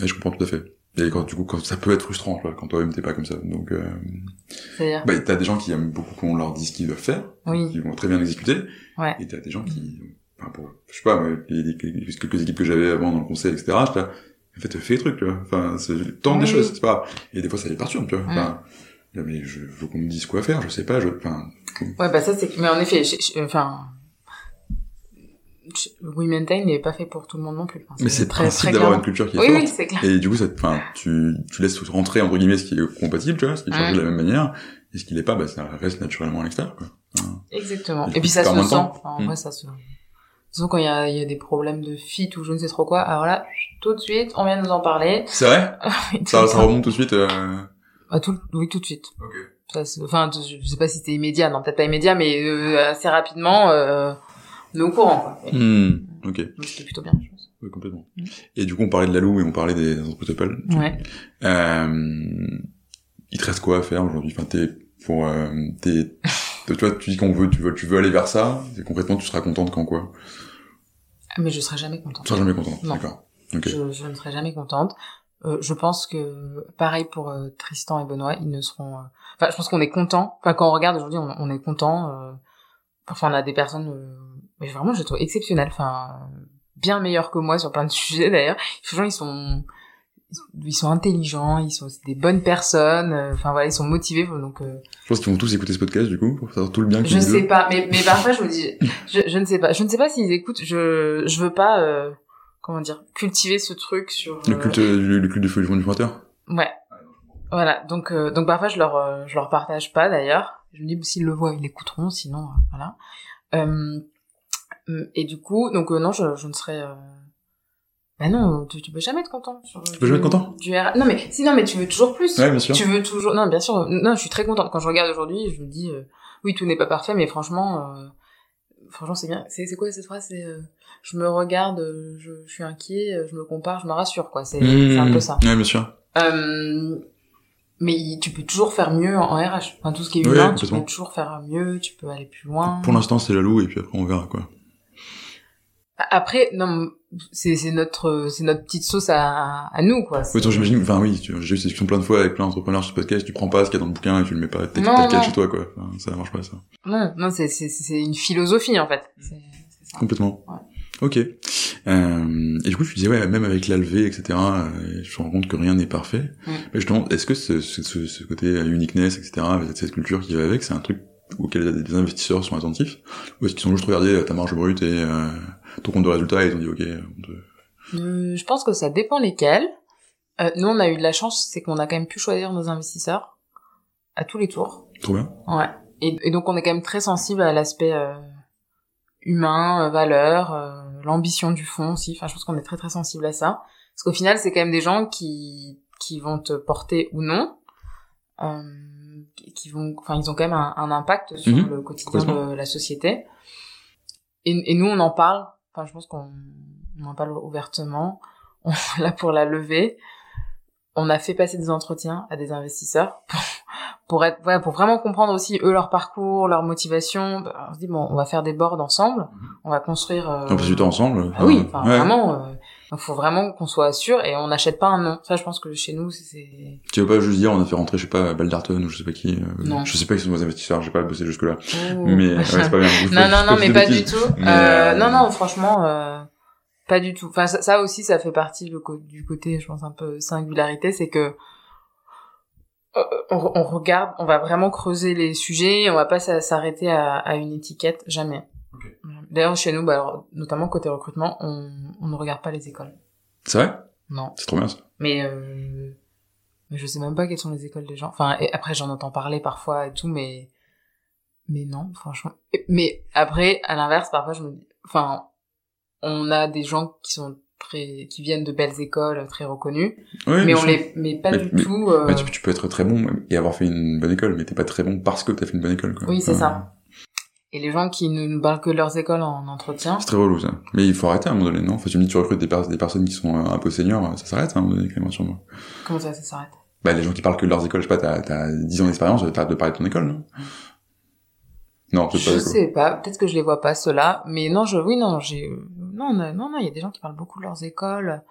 Et je comprends tout à fait. Et quand, du coup, quand, ça peut être frustrant, vois, quand toi-même t'es pas comme ça. Donc, euh, bah, t'as des gens qui aiment beaucoup qu'on leur dise ce qu'ils doivent faire, oui, qui vont très bien l'exécuter. Ouais. Et t'as des gens qui, enfin, pour, je sais pas, les, les- quelques équipes que j'avais avant dans le conseil, etc., j'étais là, en fait, fais les trucs, tu vois. Enfin, c'est, tente des Oui. choses, c'est pas grave. Et des fois, ça les perturbe, tu vois. Mm. Enfin, là, mais je veux qu'on me dise quoi faire, je sais pas, je, enfin, ouais, bah ça c'est. Mais en effet, enfin, Maintain n'est pas fait pour tout le monde non plus. Mais c'est le très, principe d'avoir une culture qui est Oui, forte. oui, c'est clair. Et du coup, ça, enfin, tu, tu laisses rentrer entre guillemets ce qui est compatible, tu vois, ce qui est chargé Mm. de la même manière, Et ce qui l'est pas, bah, ça reste naturellement à l'extérieur, quoi. Exactement. Et puis tu ça se sent. temps. Enfin, en Mm. vrai, ça se. Disons quand il y a, il y a des problèmes de fit ou je ne sais trop quoi, alors là, tout de suite, on vient de nous en parler. C'est vrai? Ça, ça remonte tout de suite, euh... Ah, tout, oui, tout de suite. Ok. Ça, c'est- enfin, je sais pas si c'était immédiat, non, peut-être pas immédiat, mais euh, assez rapidement, euh, est au courant, quoi. Et- Hmm, ok. donc, C'était plutôt bien, je pense. Oui, complètement. Mm. Et du coup, on parlait de la Lou et on parlait des entreprises Apple. Ouais. Euh, il te reste quoi à faire aujourd'hui? Enfin, t'es pour, euh, t'es, tu vois, tu dis qu'on veut, tu veux, tu veux aller vers ça. Et concrètement, tu seras contente quand quoi? Ah, Mais je serai jamais contente. Tu seras jamais contente. Non. D'accord. Ok. Je, je ne serai jamais contente. Euh, je pense que pareil pour euh, Tristan et Benoît, ils ne seront. euh, Enfin, je pense qu'on est content. Enfin, quand on regarde aujourd'hui, on, on est content. euh, Enfin, on a des personnes, euh, mais vraiment, je trouve exceptionnelles. Enfin, bien meilleures que moi sur plein de sujets d'ailleurs. Les gens, ils sont, ils sont intelligents, ils sont des bonnes personnes. euh, Enfin voilà, ils sont motivés. Donc, euh, Je pense qu'ils vont tous écouter ce podcast du coup pour savoir tout le bien qu'ils je sais pas, mais mais parfois je me dis, je, je ne sais pas, je ne sais pas s'ils écoutent. Je je veux pas, euh, comment dire, cultiver ce truc sur. Le culte, le, le culte du feu du fondateur. Ouais. Voilà. Donc euh, donc parfois je leur je leur partage pas d'ailleurs. Je me dis s'ils le voient ils l'écouteront sinon voilà. Euh, et du coup donc euh, non je je ne serais euh... bah non tu, tu peux jamais être content. Sur, tu peux jamais être content Du R... Non mais si non mais tu veux toujours plus. Ouais, bien sûr. Tu veux toujours non bien sûr non je suis très contente quand je regarde aujourd'hui je me dis euh, oui tout n'est pas parfait mais franchement euh, franchement c'est bien c'est c'est quoi cette phrase? C'est euh, je me regarde euh, je, je suis inquiet je me compare je me rassure quoi c'est c'est un peu ça Mmh. Ouais, bien sûr. euh, mais tu peux toujours faire mieux en RH. Enfin, tout ce qui est Ouais, humain, tu peux toujours faire mieux, tu peux aller plus loin. Pour l'instant, c'est la Lou et puis après on verra quoi. Après, non, c'est c'est notre c'est notre petite sauce à, à nous, quoi. Oui, j'imagine, enfin oui, j'ai eu cette discussion plein de fois avec plein d'entrepreneurs sur ce podcast, tu prends pas ce qu'il y a dans le bouquin et tu le mets pas tel quel chez toi quoi. Enfin, ça marche pas ça. Non, non, c'est c'est c'est une philosophie en fait. Ça. Complètement. Ouais. Ok. Euh, et du coup, tu disais, ouais, même avec l'alvé, etc., euh, je me rends compte que rien n'est parfait. Mm. Mais justement, est-ce que ce, ce, ce, côté uniqueness, etc., cette culture qui va avec, c'est un truc auquel des investisseurs sont attentifs Ou est-ce qu'ils ont juste regardé euh, ta marge brute et euh, ton compte de résultat et ils ont dit, ok, on te- Euh, je pense que ça dépend lesquels. Euh, nous, on a eu de la chance, c'est qu'on a quand même pu choisir nos investisseurs à tous les tours. trop bien. Ouais. Et, et donc on est quand même très sensible à l'aspect euh, humain, valeur, l'ambition du fond aussi. Enfin, je pense qu'on est très très sensible à ça. Parce qu'au final, c'est quand même des gens qui qui vont te porter ou non, euh, qui- vont, enfin, ils ont quand même un, un impact sur Mhm. le quotidien de la société. Et, et nous, on en parle. Enfin, je pense qu'on on en parle ouvertement. On, là pour la levée, on a fait passer des entretiens à des investisseurs pour, pour être, ouais, pour vraiment comprendre aussi eux leur parcours, leur motivation. On se dit bon, on va faire des boards ensemble, on va construire. euh, On passe du temps ensemble. ah oui, enfin ouais. vraiment. Euh, il faut vraiment qu'on soit sûr et on n'achète pas un nom. Ça, je pense que chez nous, c'est-. Tu veux pas juste dire, on a fait rentrer, je sais pas, Baldarton ou je sais pas qui. euh, Non. Je sais pas qui sont nos investisseurs, j'ai pas bossé jusque là. Ouh. Mais, ouais, c'est pas bien. Je non, non, non, mais pas bêtises. du tout. Mais, Euh, euh, Non, non, franchement, euh, pas du tout. Enfin, ça, ça aussi, ça fait partie du côté, je pense, un peu singularité, c'est que on, on regarde, on va vraiment creuser les sujets, on va pas s'a- s'arrêter à, à une étiquette, jamais. D'ailleurs, chez nous, bah, alors, notamment côté recrutement, on, on ne regarde pas les écoles. C'est vrai? Non. C'est trop bien ça. Mais, euh, mais je sais même pas quelles sont les écoles des gens. Enfin, et après, j'en entends parler parfois et tout, mais, mais non, franchement. Mais après, à l'inverse, parfois, je me dis, enfin, on a des gens qui sont très, qui viennent de belles écoles, très reconnues, Ouais, mais on sûr. les, mais pas Mais- du mais- tout, euh, tu, tu peux être très bon et avoir fait une bonne école, mais t'es pas très bon parce que t'as fait une bonne école, quoi. Oui, c'est ça. Et les gens qui ne parlent que de leurs écoles en entretien. C'est très relou, ça. Mais il faut arrêter à un moment donné, non? Enfin, tu me dis, tu recrutes des, pers- des personnes qui sont euh, un peu seniors, ça s'arrête à un moment donné, quand même, sûrement. Comment ça, ça s'arrête? Bah, les gens qui parlent que de leurs écoles, je sais pas, t'as, t'as 10 ans d'expérience, t'arrêtes de parler de ton école, non? Non, pas Je d'accord. sais pas, peut-être que je les vois pas ceux-là, mais non, je, oui, non, j'ai, non, non, non, non, il y a des gens qui parlent beaucoup de leurs écoles.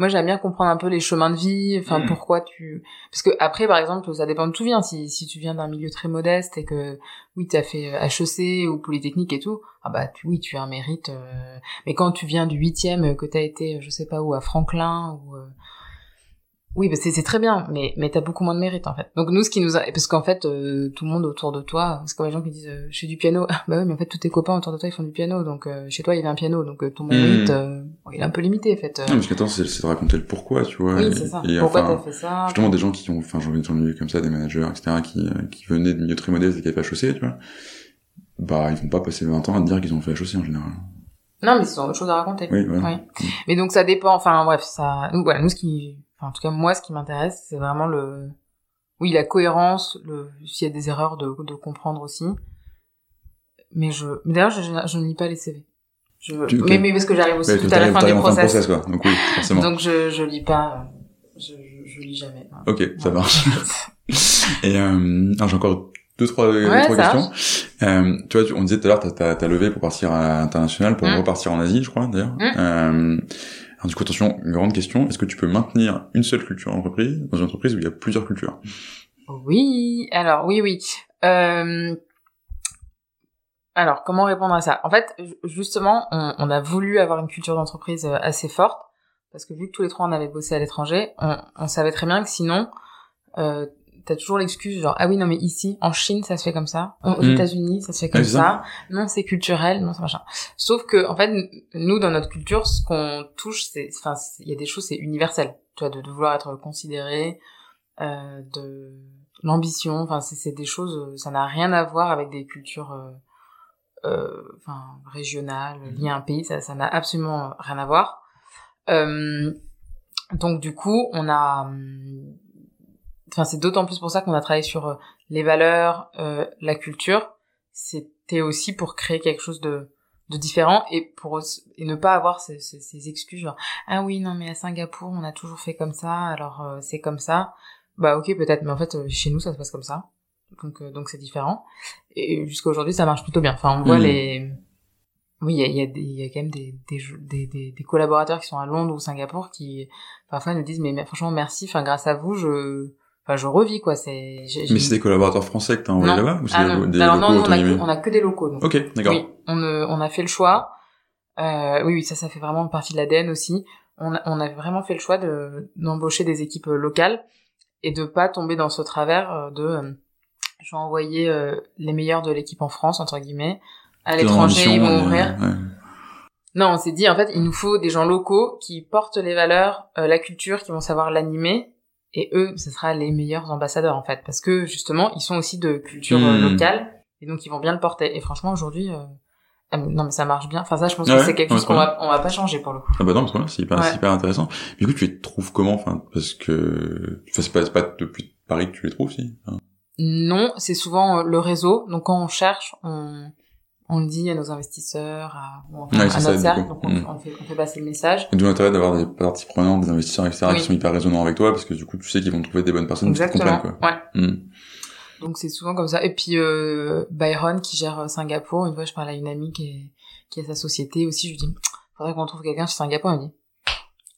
Moi, j'aime bien comprendre un peu les chemins de vie, enfin, Mm. pourquoi tu, parce que après, par exemple, ça dépend de tout vient. Si, si tu viens d'un milieu très modeste et que, oui, t'as fait euh, HEC ou Polytechnique et tout, ah bah, tu, oui, tu as un mérite, euh, mais quand tu viens du huitième, euh, que t'as été, euh, je sais pas où, à Franklin, ou, euh, Oui, bah c'est c'est très bien, mais mais t'as beaucoup moins de mérite en fait. Donc nous, ce qui nous a... parce qu'en fait, euh, tout le monde autour de toi, c'est comme les gens qui disent euh, je fais du piano. Ah, bah oui, mais en fait tous tes copains autour de toi ils font du piano, donc euh, chez toi il y avait un piano, donc euh, ton mérite euh, il est un peu limité en fait. euh. Non, parce qu'attends, c'est de raconter le pourquoi, tu vois. oui, c'est ça. et Pourquoi enfin, t'as fait ça? Justement, des gens qui ont, enfin, j'en ai vu comme ça, des managers, etc., qui, qui venaient de milieux très modestes et qui avaient fait HEC, tu vois. Bah, ils vont pas passer 20 ans à te dire qu'ils ont fait HEC en général. Non, mais c'est autre chose à raconter. Oui, voilà. Oui. Mais donc ça dépend. Enfin bref, ça. Voilà, nous ce qui, enfin, en tout cas moi, ce qui m'intéresse, c'est vraiment le, oui, la cohérence, le, s'il y a des erreurs de, de comprendre aussi. Mais je, d'ailleurs, je, je, je ne lis pas les CV. Je, Tu- ok. mais, mais parce que j'arrive aussi tout à la fin du t'arrives en fin de process. process, quoi. Donc oui, forcément. Donc je, je lis pas. euh, Je, je, lis jamais. Ok, ça marche. Et euh, alors j'ai encore deux trois, Ouais, trois questions. Euh, tu vois, tu- on disait tout à l'heure, t'as, t'as, t'as levé pour partir à l'international, pour Mm. repartir en Asie, je crois d'ailleurs. Mm. Euh, alors du coup, attention, grande question. Est-ce que tu peux maintenir une seule culture d'entreprise dans une entreprise où il y a plusieurs cultures? Oui, alors oui, oui. Euh... Alors, comment répondre à ça? En fait, ju- justement, on, on a voulu avoir une culture d'entreprise euh, assez forte, parce que vu que tous les trois on avait bossé à l'étranger, on, on savait très bien que sinon, euh, t'as toujours l'excuse genre ah oui non mais ici en Chine ça se fait comme ça, aux Mm. États-Unis ça se fait comme c'est ça. non c'est culturel, non c'est machin. Sauf que en fait nous dans notre culture ce qu'on touche c'est enfin il y a des choses c'est universel, tu vois de, de vouloir être considéré, euh, de l'ambition, enfin c'est des choses euh, ça n'a rien à voir avec des cultures euh, euh, enfin régionales liées à un pays, ça ça n'a absolument rien à voir. Euh, donc du coup, on a, hum, enfin c'est d'autant plus pour ça qu'on a travaillé sur euh, les valeurs, euh, la culture. C'était aussi pour créer quelque chose de de différent et pour et ne pas avoir ces, ces, ces excuses genre ah oui non mais à Singapour on a toujours fait comme ça alors euh, c'est comme ça bah ok peut-être mais en fait euh, chez nous ça se passe comme ça. Donc euh, donc c'est différent. Et jusqu'à aujourd'hui ça marche plutôt bien. Enfin on voit Mhm. les oui, il y a, il y, a y a quand même des, des, des, des collaborateurs qui sont à Londres ou Singapour qui parfois nous disent mais, mais franchement merci, enfin grâce à vous je, enfin je revis quoi. C'est. Mais c'est des collaborateurs français que t'as envoyé là-bas ou c'est Ah des, non. des Alors locaux non, on a, que, on a que des locaux. donc. Ok, d'accord. Oui, on, euh, on a fait le choix. Euh, oui, oui, ça, ça fait vraiment partie de l'ADN aussi. On a, on a vraiment fait le choix de d'embaucher des équipes euh, locales et de pas tomber dans ce travers euh, de euh, je vais envoyer euh, les meilleurs de l'équipe en France entre guillemets à l'étranger, ils vont ouvrir. ouais. Non, on s'est dit en fait, il nous faut des gens locaux qui portent les valeurs, euh, la culture, qui vont savoir l'animer. Et eux, ce sera les meilleurs ambassadeurs en fait, parce que justement, ils sont aussi de culture euh, Hmm. locale et donc ils vont bien le porter. Et franchement, aujourd'hui, euh, non mais ça marche bien. Enfin ça, je pense que c'est quelque chose qu'on va, on va pas changer pour le coup. Ah bah non, c'est hyper, Ouais. hyper intéressant. Du coup, tu les trouves comment? Enfin, parce que enfin, c'est pas, depuis Paris que tu les trouves, si? Non, c'est souvent euh, le réseau. Donc quand on cherche, on, on le dit à nos investisseurs, à, ou enfin, Ouais, à notre cercle, coup. donc on, Mm. on fait, on fait passer le message. Et d'où l'intérêt d'avoir des parties prenantes, des investisseurs, etc., Oui. qui sont hyper résonnants avec toi, parce que du coup, tu sais qu'ils vont trouver des bonnes personnes qui te Exactement. comprennent, quoi. Ouais. Hmm. Donc c'est souvent comme ça. Et puis euh, Byron qui gère euh, Singapour, une fois je parlais à une amie qui, est, qui a sa société aussi, je lui dis faudrait qu'on trouve quelqu'un chez Singapour, elle me dit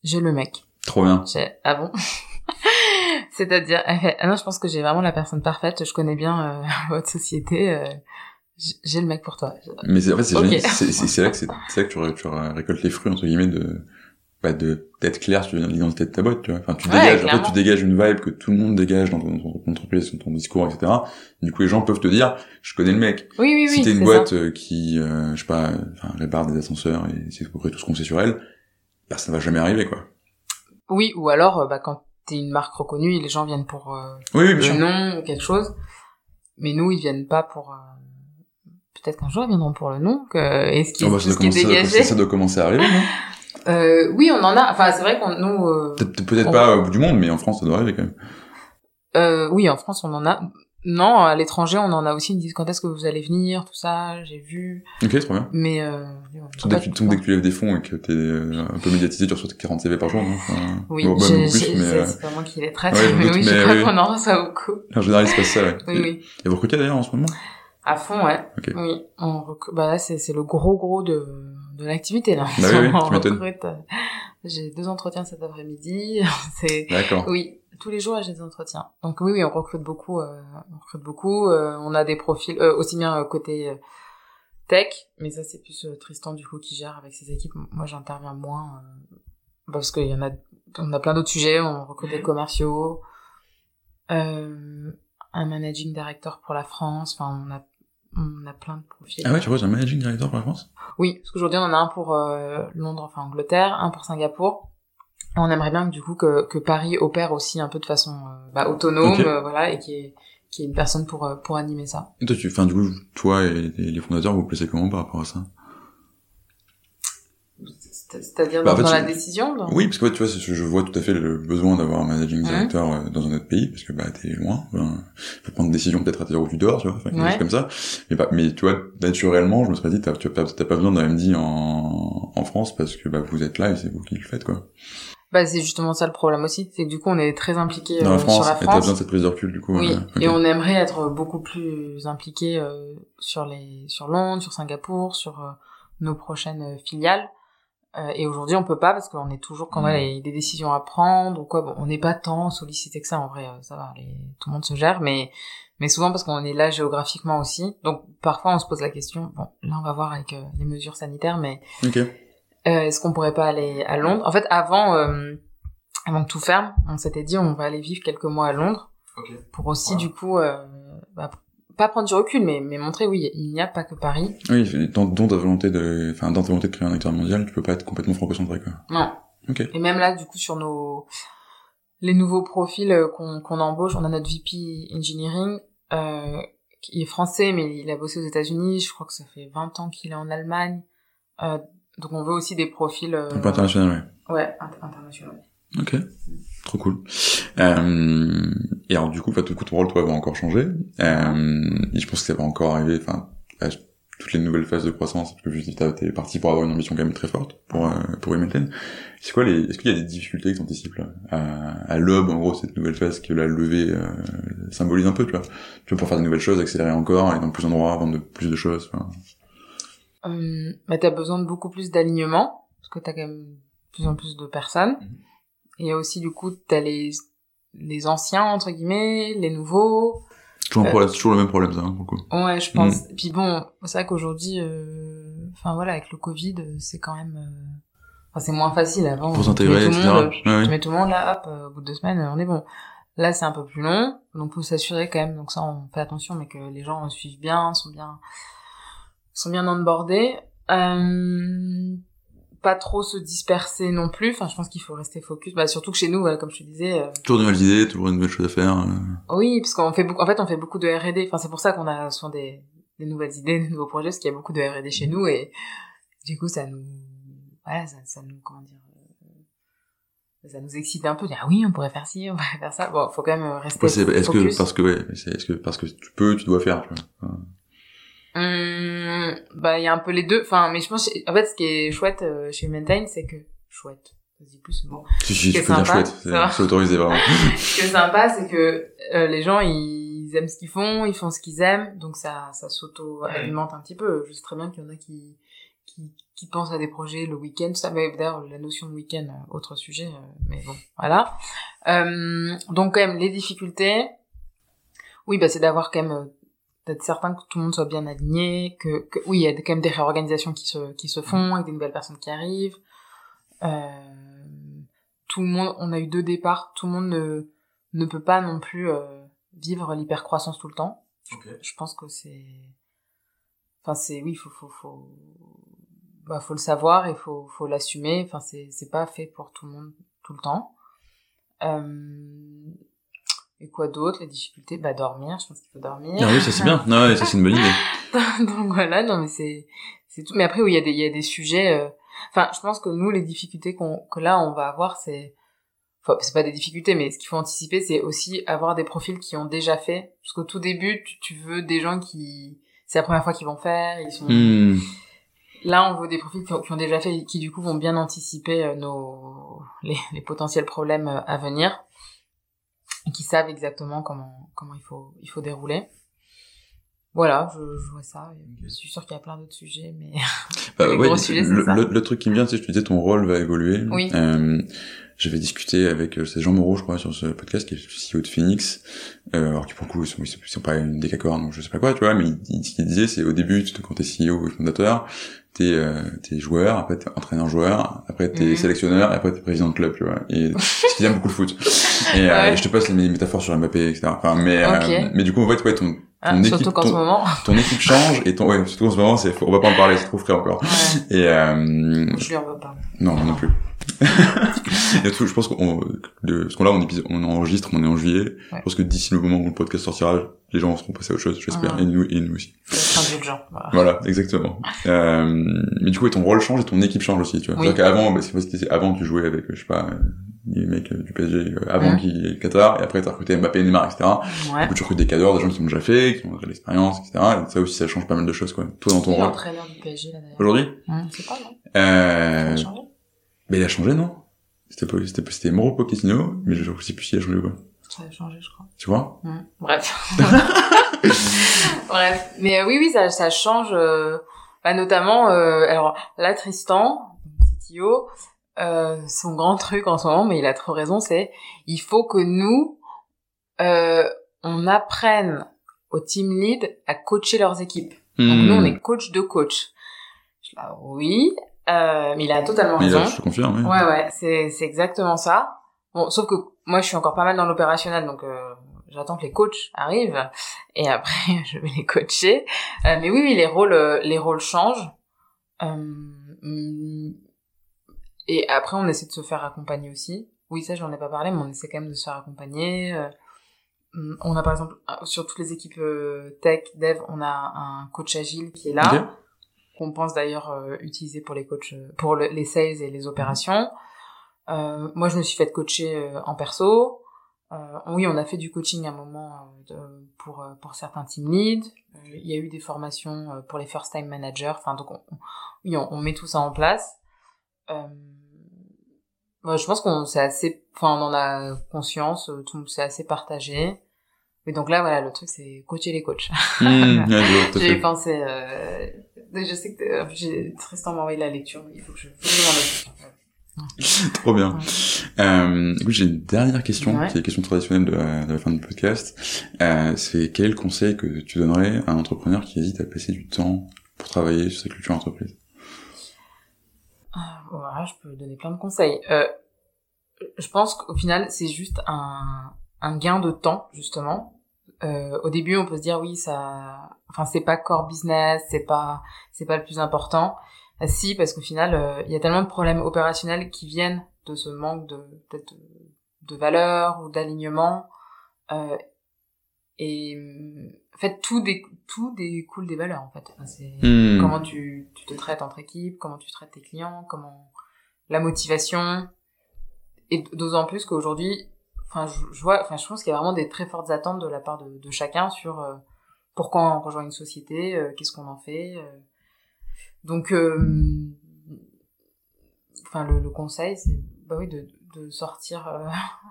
j'ai le mec. Trop bien. J'ai ah bon? C'est-à-dire elle fait, ah non je pense que j'ai vraiment la personne parfaite, je connais bien euh, votre société, euh, j'ai le mec pour toi. Mais c'est, en fait, c'est Ok. génial. C'est, là que c'est, c'est là que tu, tu ré- récoltes les fruits, entre guillemets, de, bah, de, d'être clair sur l'identité de ta boîte, tu vois. Enfin, tu Ouais, dégages, en fait, clairement. tu dégages une vibe que tout le monde dégage dans ton, ton entreprise, dans ton discours, etc. Du coup, les gens peuvent te dire, je connais le mec. Oui oui oui. si t'es une boîte ça. euh, qui, euh, je sais pas, enfin, répare des ascenseurs et c'est à peu près tout ce qu'on sait sur elle, bah, ça va jamais arriver, quoi. Oui ou alors euh, bah quand t'es une marque reconnue, les gens viennent pour euh, Oui, oui, le nom ou quelque chose, mais nous ils viennent pas pour. euh, Peut-être qu'un jour ils viendront pour le nom, que et ce qui, Oh, bah, tout ça, doit ce qui est commencer, dégagé. ça, ça doit commencer à arriver, non Euh, oui, on en a. Enfin, c'est vrai qu'on nous. euh, Peut-être, On- pas au bout du monde, mais en France, ça doit arriver quand même. euh, oui, en France, on en a. Non, à l'étranger, on en a aussi. Ils disent quand est-ce que vous allez venir, tout ça. J'ai vu, Ok, trop bien. mais. Euh, Surtout dès, que dès que tu lèves des fonds et que t'es un peu médiatisé, tu reçois 40 CV par jour, non Enfin, Oui, bon, bah, c'est euh, pas moi qui les traite, ouais, mais doute, oui, je crois oui. qu'on en reçoit beaucoup. en général, il se passe ça, ouais. Oui, et, oui. et vous recrutez d'ailleurs en ce moment? À fond, ouais. Ok. Oui, on. Bah là, c'est c'est le gros gros de de l'activité là. Bah oui, oui, on recrute. euh, J'ai deux entretiens cet après-midi. c'est D'accord. Oui, tous les jours j'ai des entretiens. Donc oui, oui, on recrute beaucoup. euh, on recrute beaucoup. euh, on a des profils euh, aussi bien euh, côté euh, tech, mais ça c'est plus euh, Tristan du coup qui gère avec ses équipes. Moi, j'interviens moins euh, parce qu'il y en a. on a plein d'autres sujets. On recrute des commerciaux, euh, un managing director pour la France. Enfin, on a on a plein de profils. Ah ouais, tu vois, un managing director pour la France? Oui, parce qu'aujourd'hui on en a un pour euh, Londres, enfin Angleterre, un pour Singapour. Et on aimerait bien que du coup que, que Paris opère aussi un peu de façon euh, bah, autonome, Ok. euh, voilà, et qui est qui est une personne pour euh, pour animer ça. Et toi, tu, enfin, du coup, toi et, et les fondateurs, vous vous placez comment par rapport à ça? C'est-à-dire Bah, en dans, fait, dans la décision. dans- Oui, parce que ouais, tu vois, je vois tout à fait le besoin d'avoir un managing director euh, dans un autre pays, parce que bah t'es loin, enfin, faut prendre des décisions peut-être à où tu dors, tu vois, enfin, quelque Ouais. chose comme ça. Mais, pas, mais tu vois, naturellement, je me serais dit, t'as pas, pas besoin d'un MD en, en France parce que bah vous êtes là et c'est vous qui le faites, quoi. Bah c'est justement ça le problème aussi, c'est que du coup on est très impliqué Dans la sur France, la et t'as France. besoin de cette prise de recul, du coup. Oui, euh, et on aimerait être beaucoup plus impliqué euh, sur les sur Londres, sur Singapour, sur euh, nos prochaines euh, filiales. Euh, et aujourd'hui, on peut pas parce qu'on est toujours quand même il y a des décisions à prendre ou quoi. Bon, on n'est pas tant sollicité que ça en vrai. euh, ça va, les- tout le monde se gère, mais mais souvent parce qu'on est là géographiquement aussi. Donc parfois, on se pose la question. Bon, là, on va voir avec euh, les mesures sanitaires, mais Ok. euh, est-ce qu'on pourrait pas aller à Londres? En fait, avant, euh, avant que tout ferme, on s'était dit on va aller vivre quelques mois à Londres Ok. pour aussi du coup euh, bah, pas prendre du recul, mais mais montrer oui, il n'y a pas que Paris. Oui, dans, dans ta volonté de, enfin, dans ta volonté de créer un acteur mondial, tu peux pas être complètement franco-centré, quoi. Non. Ok. Et même là, du coup, sur nos les nouveaux profils euh, qu'on qu'on embauche, on a notre VP engineering euh, qui est français, mais il a bossé aux États-Unis. Je crois que ça fait 20 ans qu'il est en Allemagne. Euh, donc on veut aussi des profils euh, Un peu international, ouais. ouais int- internationaux. Ok, trop cool. Euh, et alors du coup, enfin, tout coup, ton rôle, toi, va encore changer. Euh, et je pense que ça va encore arriver, enfin, à toutes les nouvelles phases de croissance, parce que je dis, t'es parti pour avoir une ambition quand même très forte pour euh, pour Imelten. C'est quoi les, est-ce qu'il y a des difficultés que t'anticipes là, à, à l'aube, en gros, cette nouvelle phase que la levée euh, symbolise un peu, tu vois, tu vois, pour faire de nouvelles choses, accélérer encore, aller dans plus d'endroits, vendre de plus de choses. enfin. Euh, bah, t'as besoin de beaucoup plus d'alignement, parce que t'as quand même de plus en plus de personnes. Mhm. Et il y a aussi, du coup, t'as les, les anciens, entre guillemets, les nouveaux. Toujours, Euh, toujours le même problème, ça, hein, pour le coup. Ouais, je pense. Et puis bon, c'est vrai qu'aujourd'hui, euh, enfin voilà, avec le Covid, euh, c'est quand même... euh, Enfin, c'est moins facile avant. Pour s'intégrer, etc. monde, ouais. mets tout le monde là, hop, au bout de deux semaines, on est bon. Là, c'est un peu plus long, donc faut s'assurer quand même. Donc ça, on fait attention, mais que les gens suivent bien, sont bien, sont bien onboardés. Euh, pas trop se disperser non plus. Enfin, je pense qu'il faut rester focus. Bah, surtout que chez nous, voilà, comme je te disais, euh, Toujours de nouvelles idées, toujours de nouvelles choses à faire. euh. oui, parce qu'on fait beaucoup. En fait, on fait beaucoup de R&D. Enfin, c'est pour ça qu'on a souvent des, des nouvelles idées, des nouveaux projets, parce qu'il y a beaucoup de R&D chez nous et du coup, ça nous, voilà, ça, ça nous, comment dire, euh, ça nous excite un peu. Dire, ah oui, on pourrait faire ci, on pourrait faire ça. Bon, faut quand même rester Ouais, est-ce que parce que ouais, est-ce que parce que tu peux, tu dois faire. Tu vois. Hum, bah, il y a un peu les deux. Enfin, mais je pense, en fait, ce qui est chouette euh, chez Maintain, c'est que chouette. Vas-y plus bon. Si, si, tu peux dire sympa, chouette, c'est autorisé vraiment. Ce qui est sympa, c'est que euh, les gens, ils aiment ce qu'ils font, ils font ce qu'ils aiment, donc ça, ça s'auto-alimente un petit peu. Je sais très bien qu'il y en a qui, qui, qui pensent à des projets le week-end, ça. Mais d'ailleurs, la notion de week-end, euh, autre sujet, euh, mais bon, voilà. Euh, donc quand même, les difficultés, oui, bah c'est d'avoir quand même euh, d'être certain que tout le monde soit bien aligné, que, que oui, il y a quand même des réorganisations qui se qui se font avec des nouvelles personnes qui arrivent. Euh, tout le monde, on a eu deux départs, tout le monde ne ne peut pas non plus euh, vivre l'hypercroissance tout le temps. Je pense que c'est, enfin c'est oui, faut faut faut, bah faut le savoir et faut faut l'assumer. Enfin c'est c'est pas fait pour tout le monde tout le temps. Euh, et quoi d'autre? Les difficultés, bah dormir. Je pense qu'il faut dormir. Ah oui, ça c'est bien. Non, ouais, ça c'est une bonne idée. Donc voilà, non mais c'est c'est tout. Mais après oui, il y a des il y a des sujets. euh, Enfin, je pense que nous les difficultés qu'on que là on va avoir, c'est enfin c'est pas des difficultés, mais ce qu'il faut anticiper, c'est aussi avoir des profils qui ont déjà fait. Parce qu'au tout début, tu, tu veux des gens qui c'est la première fois qu'ils vont faire, ils sont Hmm. Là, on veut des profils qui ont, qui ont déjà fait, qui du coup vont bien anticiper euh, nos les, les potentiels problèmes euh, à venir qui savent exactement comment comment il faut il faut dérouler. Voilà, je, je vois ça. Je suis sûre qu'il y a plein d'autres sujets, mais Bah, Les ouais, gros sujets, c'est le, ça. le, le truc qui me vient, tu sais, je te disais, ton rôle va évoluer. Oui. Euh, j'avais discuté avec euh, c'est Jean Moreau, je crois, sur ce podcast, qui est le CEO de Phoenix, euh, alors qui pour le coup, ils sont, ils sont pas une décacorne, donc je sais pas quoi, tu vois, mais il, ce qu'il disait, c'est au début, tu- quand t'es CEO ou fondateur, t'es euh, t'es joueur, après t'es entraîneur-joueur, après t'es Mhm. sélectionneur, et après t'es président de club, tu vois. Et parce qu'il aime beaucoup le foot. Et, euh, Ouais. et je te passe les métaphores sur Mbappé, etc. Enfin, mais euh, mais du coup, en fait, ouais, ton Ah, ton surtout équipe- qu'en ce moment. ton équipe change et ton ouais, surtout en ce moment, c'est on va pas en parler, c'est trop frais encore. Ouais, Et euh, je lui en veux pas. non, non plus. Et tout, je pense qu'on, de, parce qu'on là, on, on enregistre, on est en juillet. Ouais. Je pense que d'ici le moment où le podcast sortira, les gens seront passés à autre chose, j'espère, Mhm. et nous, et nous aussi. Indulgent. Voilà. Voilà, exactement. Euh, mais du coup, et ton rôle change et ton équipe change aussi, tu vois. Oui. C'est-à-dire qu'avant, bah, c'est avant, tu jouais avec, je sais pas, les mecs euh, du PSG, euh, avant Mhm. qu'il y ait le Qatar, et après, t'as recruté Mbappé, Neymar, etc. Ouais. Du coup, tu recrutes des cadres, des gens qui ont déjà fait, qui ont de l'expérience, etc. Et ça aussi, ça change pas mal de choses, quoi. Toi, dans ton rôle. l'entraîneur du PSG là d'ailleurs Aujourd'hui? Hum, C'est pas non Euh, Ça a changé mais il a changé, non? C'était pas, c'était, c'était Mauro Pochettino, mais je sais plus s'il a changé ou pas. Ça a changé, je crois. Tu vois? Hum, Bref. Bref. Mais euh, oui, oui, ça, ça change. euh, bah, notamment, euh, alors là, Tristan, CTO, son grand truc en ce moment, mais il a trop raison, c'est il faut que nous, on apprenne au team lead à coacher leurs équipes. Donc Hmm. nous, on est coach de coach. Je suis là, oui, euh, mais il a totalement Mais raison. là, je te confirme, oui. Ouais, ouais, c'est, c'est exactement ça. Bon, sauf que moi, je suis encore pas mal dans l'opérationnel, donc euh, j'attends que les coachs arrivent et après, je vais les coacher. Euh, mais oui, oui, les rôles, euh, les rôles changent. Euh, et après, on essaie de se faire accompagner aussi. Oui, ça, j'en ai pas parlé, mais on essaie quand même de se faire accompagner. On a par exemple, sur toutes les équipes tech, dev, on a un coach agile qui est là Ok. Qu'on pense d'ailleurs euh, utiliser pour les coachs, euh, pour le- les sales et les opérations. Euh, moi, je me suis fait coacher euh, en perso. Euh, oui, on a fait du coaching à un moment euh, de- pour euh, pour certains team leads. Euh, Il y a eu des formations euh, pour les first time managers. Enfin, donc on, on- oui, on, on met tout ça en place. Euh, je pense qu'on c'est assez, enfin, on en a conscience. Tout c'est assez partagé. Mais donc là, voilà, le truc, c'est coacher les coachs. Ai fait. pensé. Euh... Je sais que euh, j'ai Tristan m'a envoyé la lecture, mais il faut que je, faut que je m'en. Trop bien. Ouais. Euh, écoute, j'ai une dernière question, Ouais. qui est la question traditionnelle de la, de la fin du podcast. Euh, c'est quel conseil que tu donnerais à un entrepreneur qui hésite à passer du temps pour travailler sur sa culture entreprise? Ah, Voilà, je peux donner plein de conseils. Euh, je pense qu'au final, c'est juste un, un gain de temps, justement. Euh, au début, on peut se dire oui, ça, enfin, c'est pas core business, c'est pas, c'est pas le plus important. Ah, si, parce qu'au final, euh, il y a tellement de problèmes opérationnels qui viennent de ce manque de, peut-être de, de valeur ou d'alignement. Euh, et en fait, tout, dé, tout découle des valeurs, en fait. Enfin, c'est, Hmm. comment tu, tu te traites entre équipes, comment tu traites tes clients, comment la motivation et d'autant plus qu'aujourd'hui, enfin je, vois, enfin je pense qu'il y a vraiment des très fortes attentes de la part de, chacun sur euh, pourquoi on rejoint une société, euh, qu'est-ce qu'on en fait. euh. Donc, enfin le, conseil, c'est bah oui de, sortir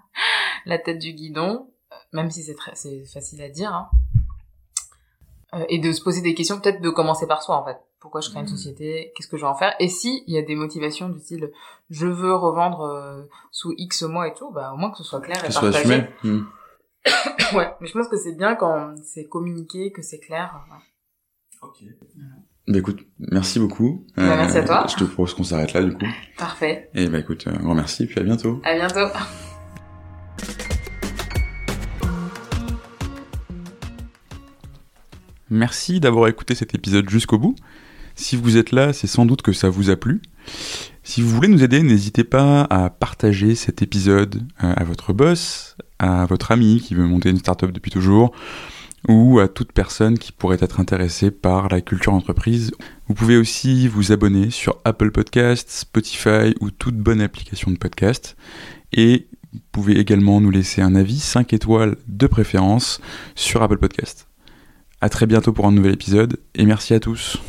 la tête du guidon, même si c'est très c'est facile à dire. Hein. Et de se poser des questions, peut-être de commencer par soi en fait. Pourquoi je crée une société Qu'est-ce que je vais en faire Et si il y a des motivations du style je veux revendre euh, sous X mois et tout, bah au moins que ce soit clair et Que ce soit partagé. assumé. Hmm. ouais, mais je pense que c'est bien quand c'est communiqué, que c'est clair. ouais. Bah écoute, merci beaucoup. Euh, Bah, merci à toi. Je te propose qu'on s'arrête là du coup. Parfait. Et bah écoute, un grand merci, puis à bientôt. À bientôt. Merci d'avoir écouté cet épisode jusqu'au bout. Si vous êtes là, c'est sans doute que ça vous a plu. Si vous voulez nous aider, n'hésitez pas à partager cet épisode euh, à votre boss, à votre ami qui veut monter une startup depuis toujours, ou à toute personne qui pourrait être intéressée par la culture entreprise. Vous pouvez aussi vous abonner sur Apple Podcasts, Spotify ou toute bonne application de podcast. Et vous pouvez également nous laisser un avis 5 étoiles de préférence sur Apple Podcasts. À très bientôt pour un nouvel épisode et merci à tous.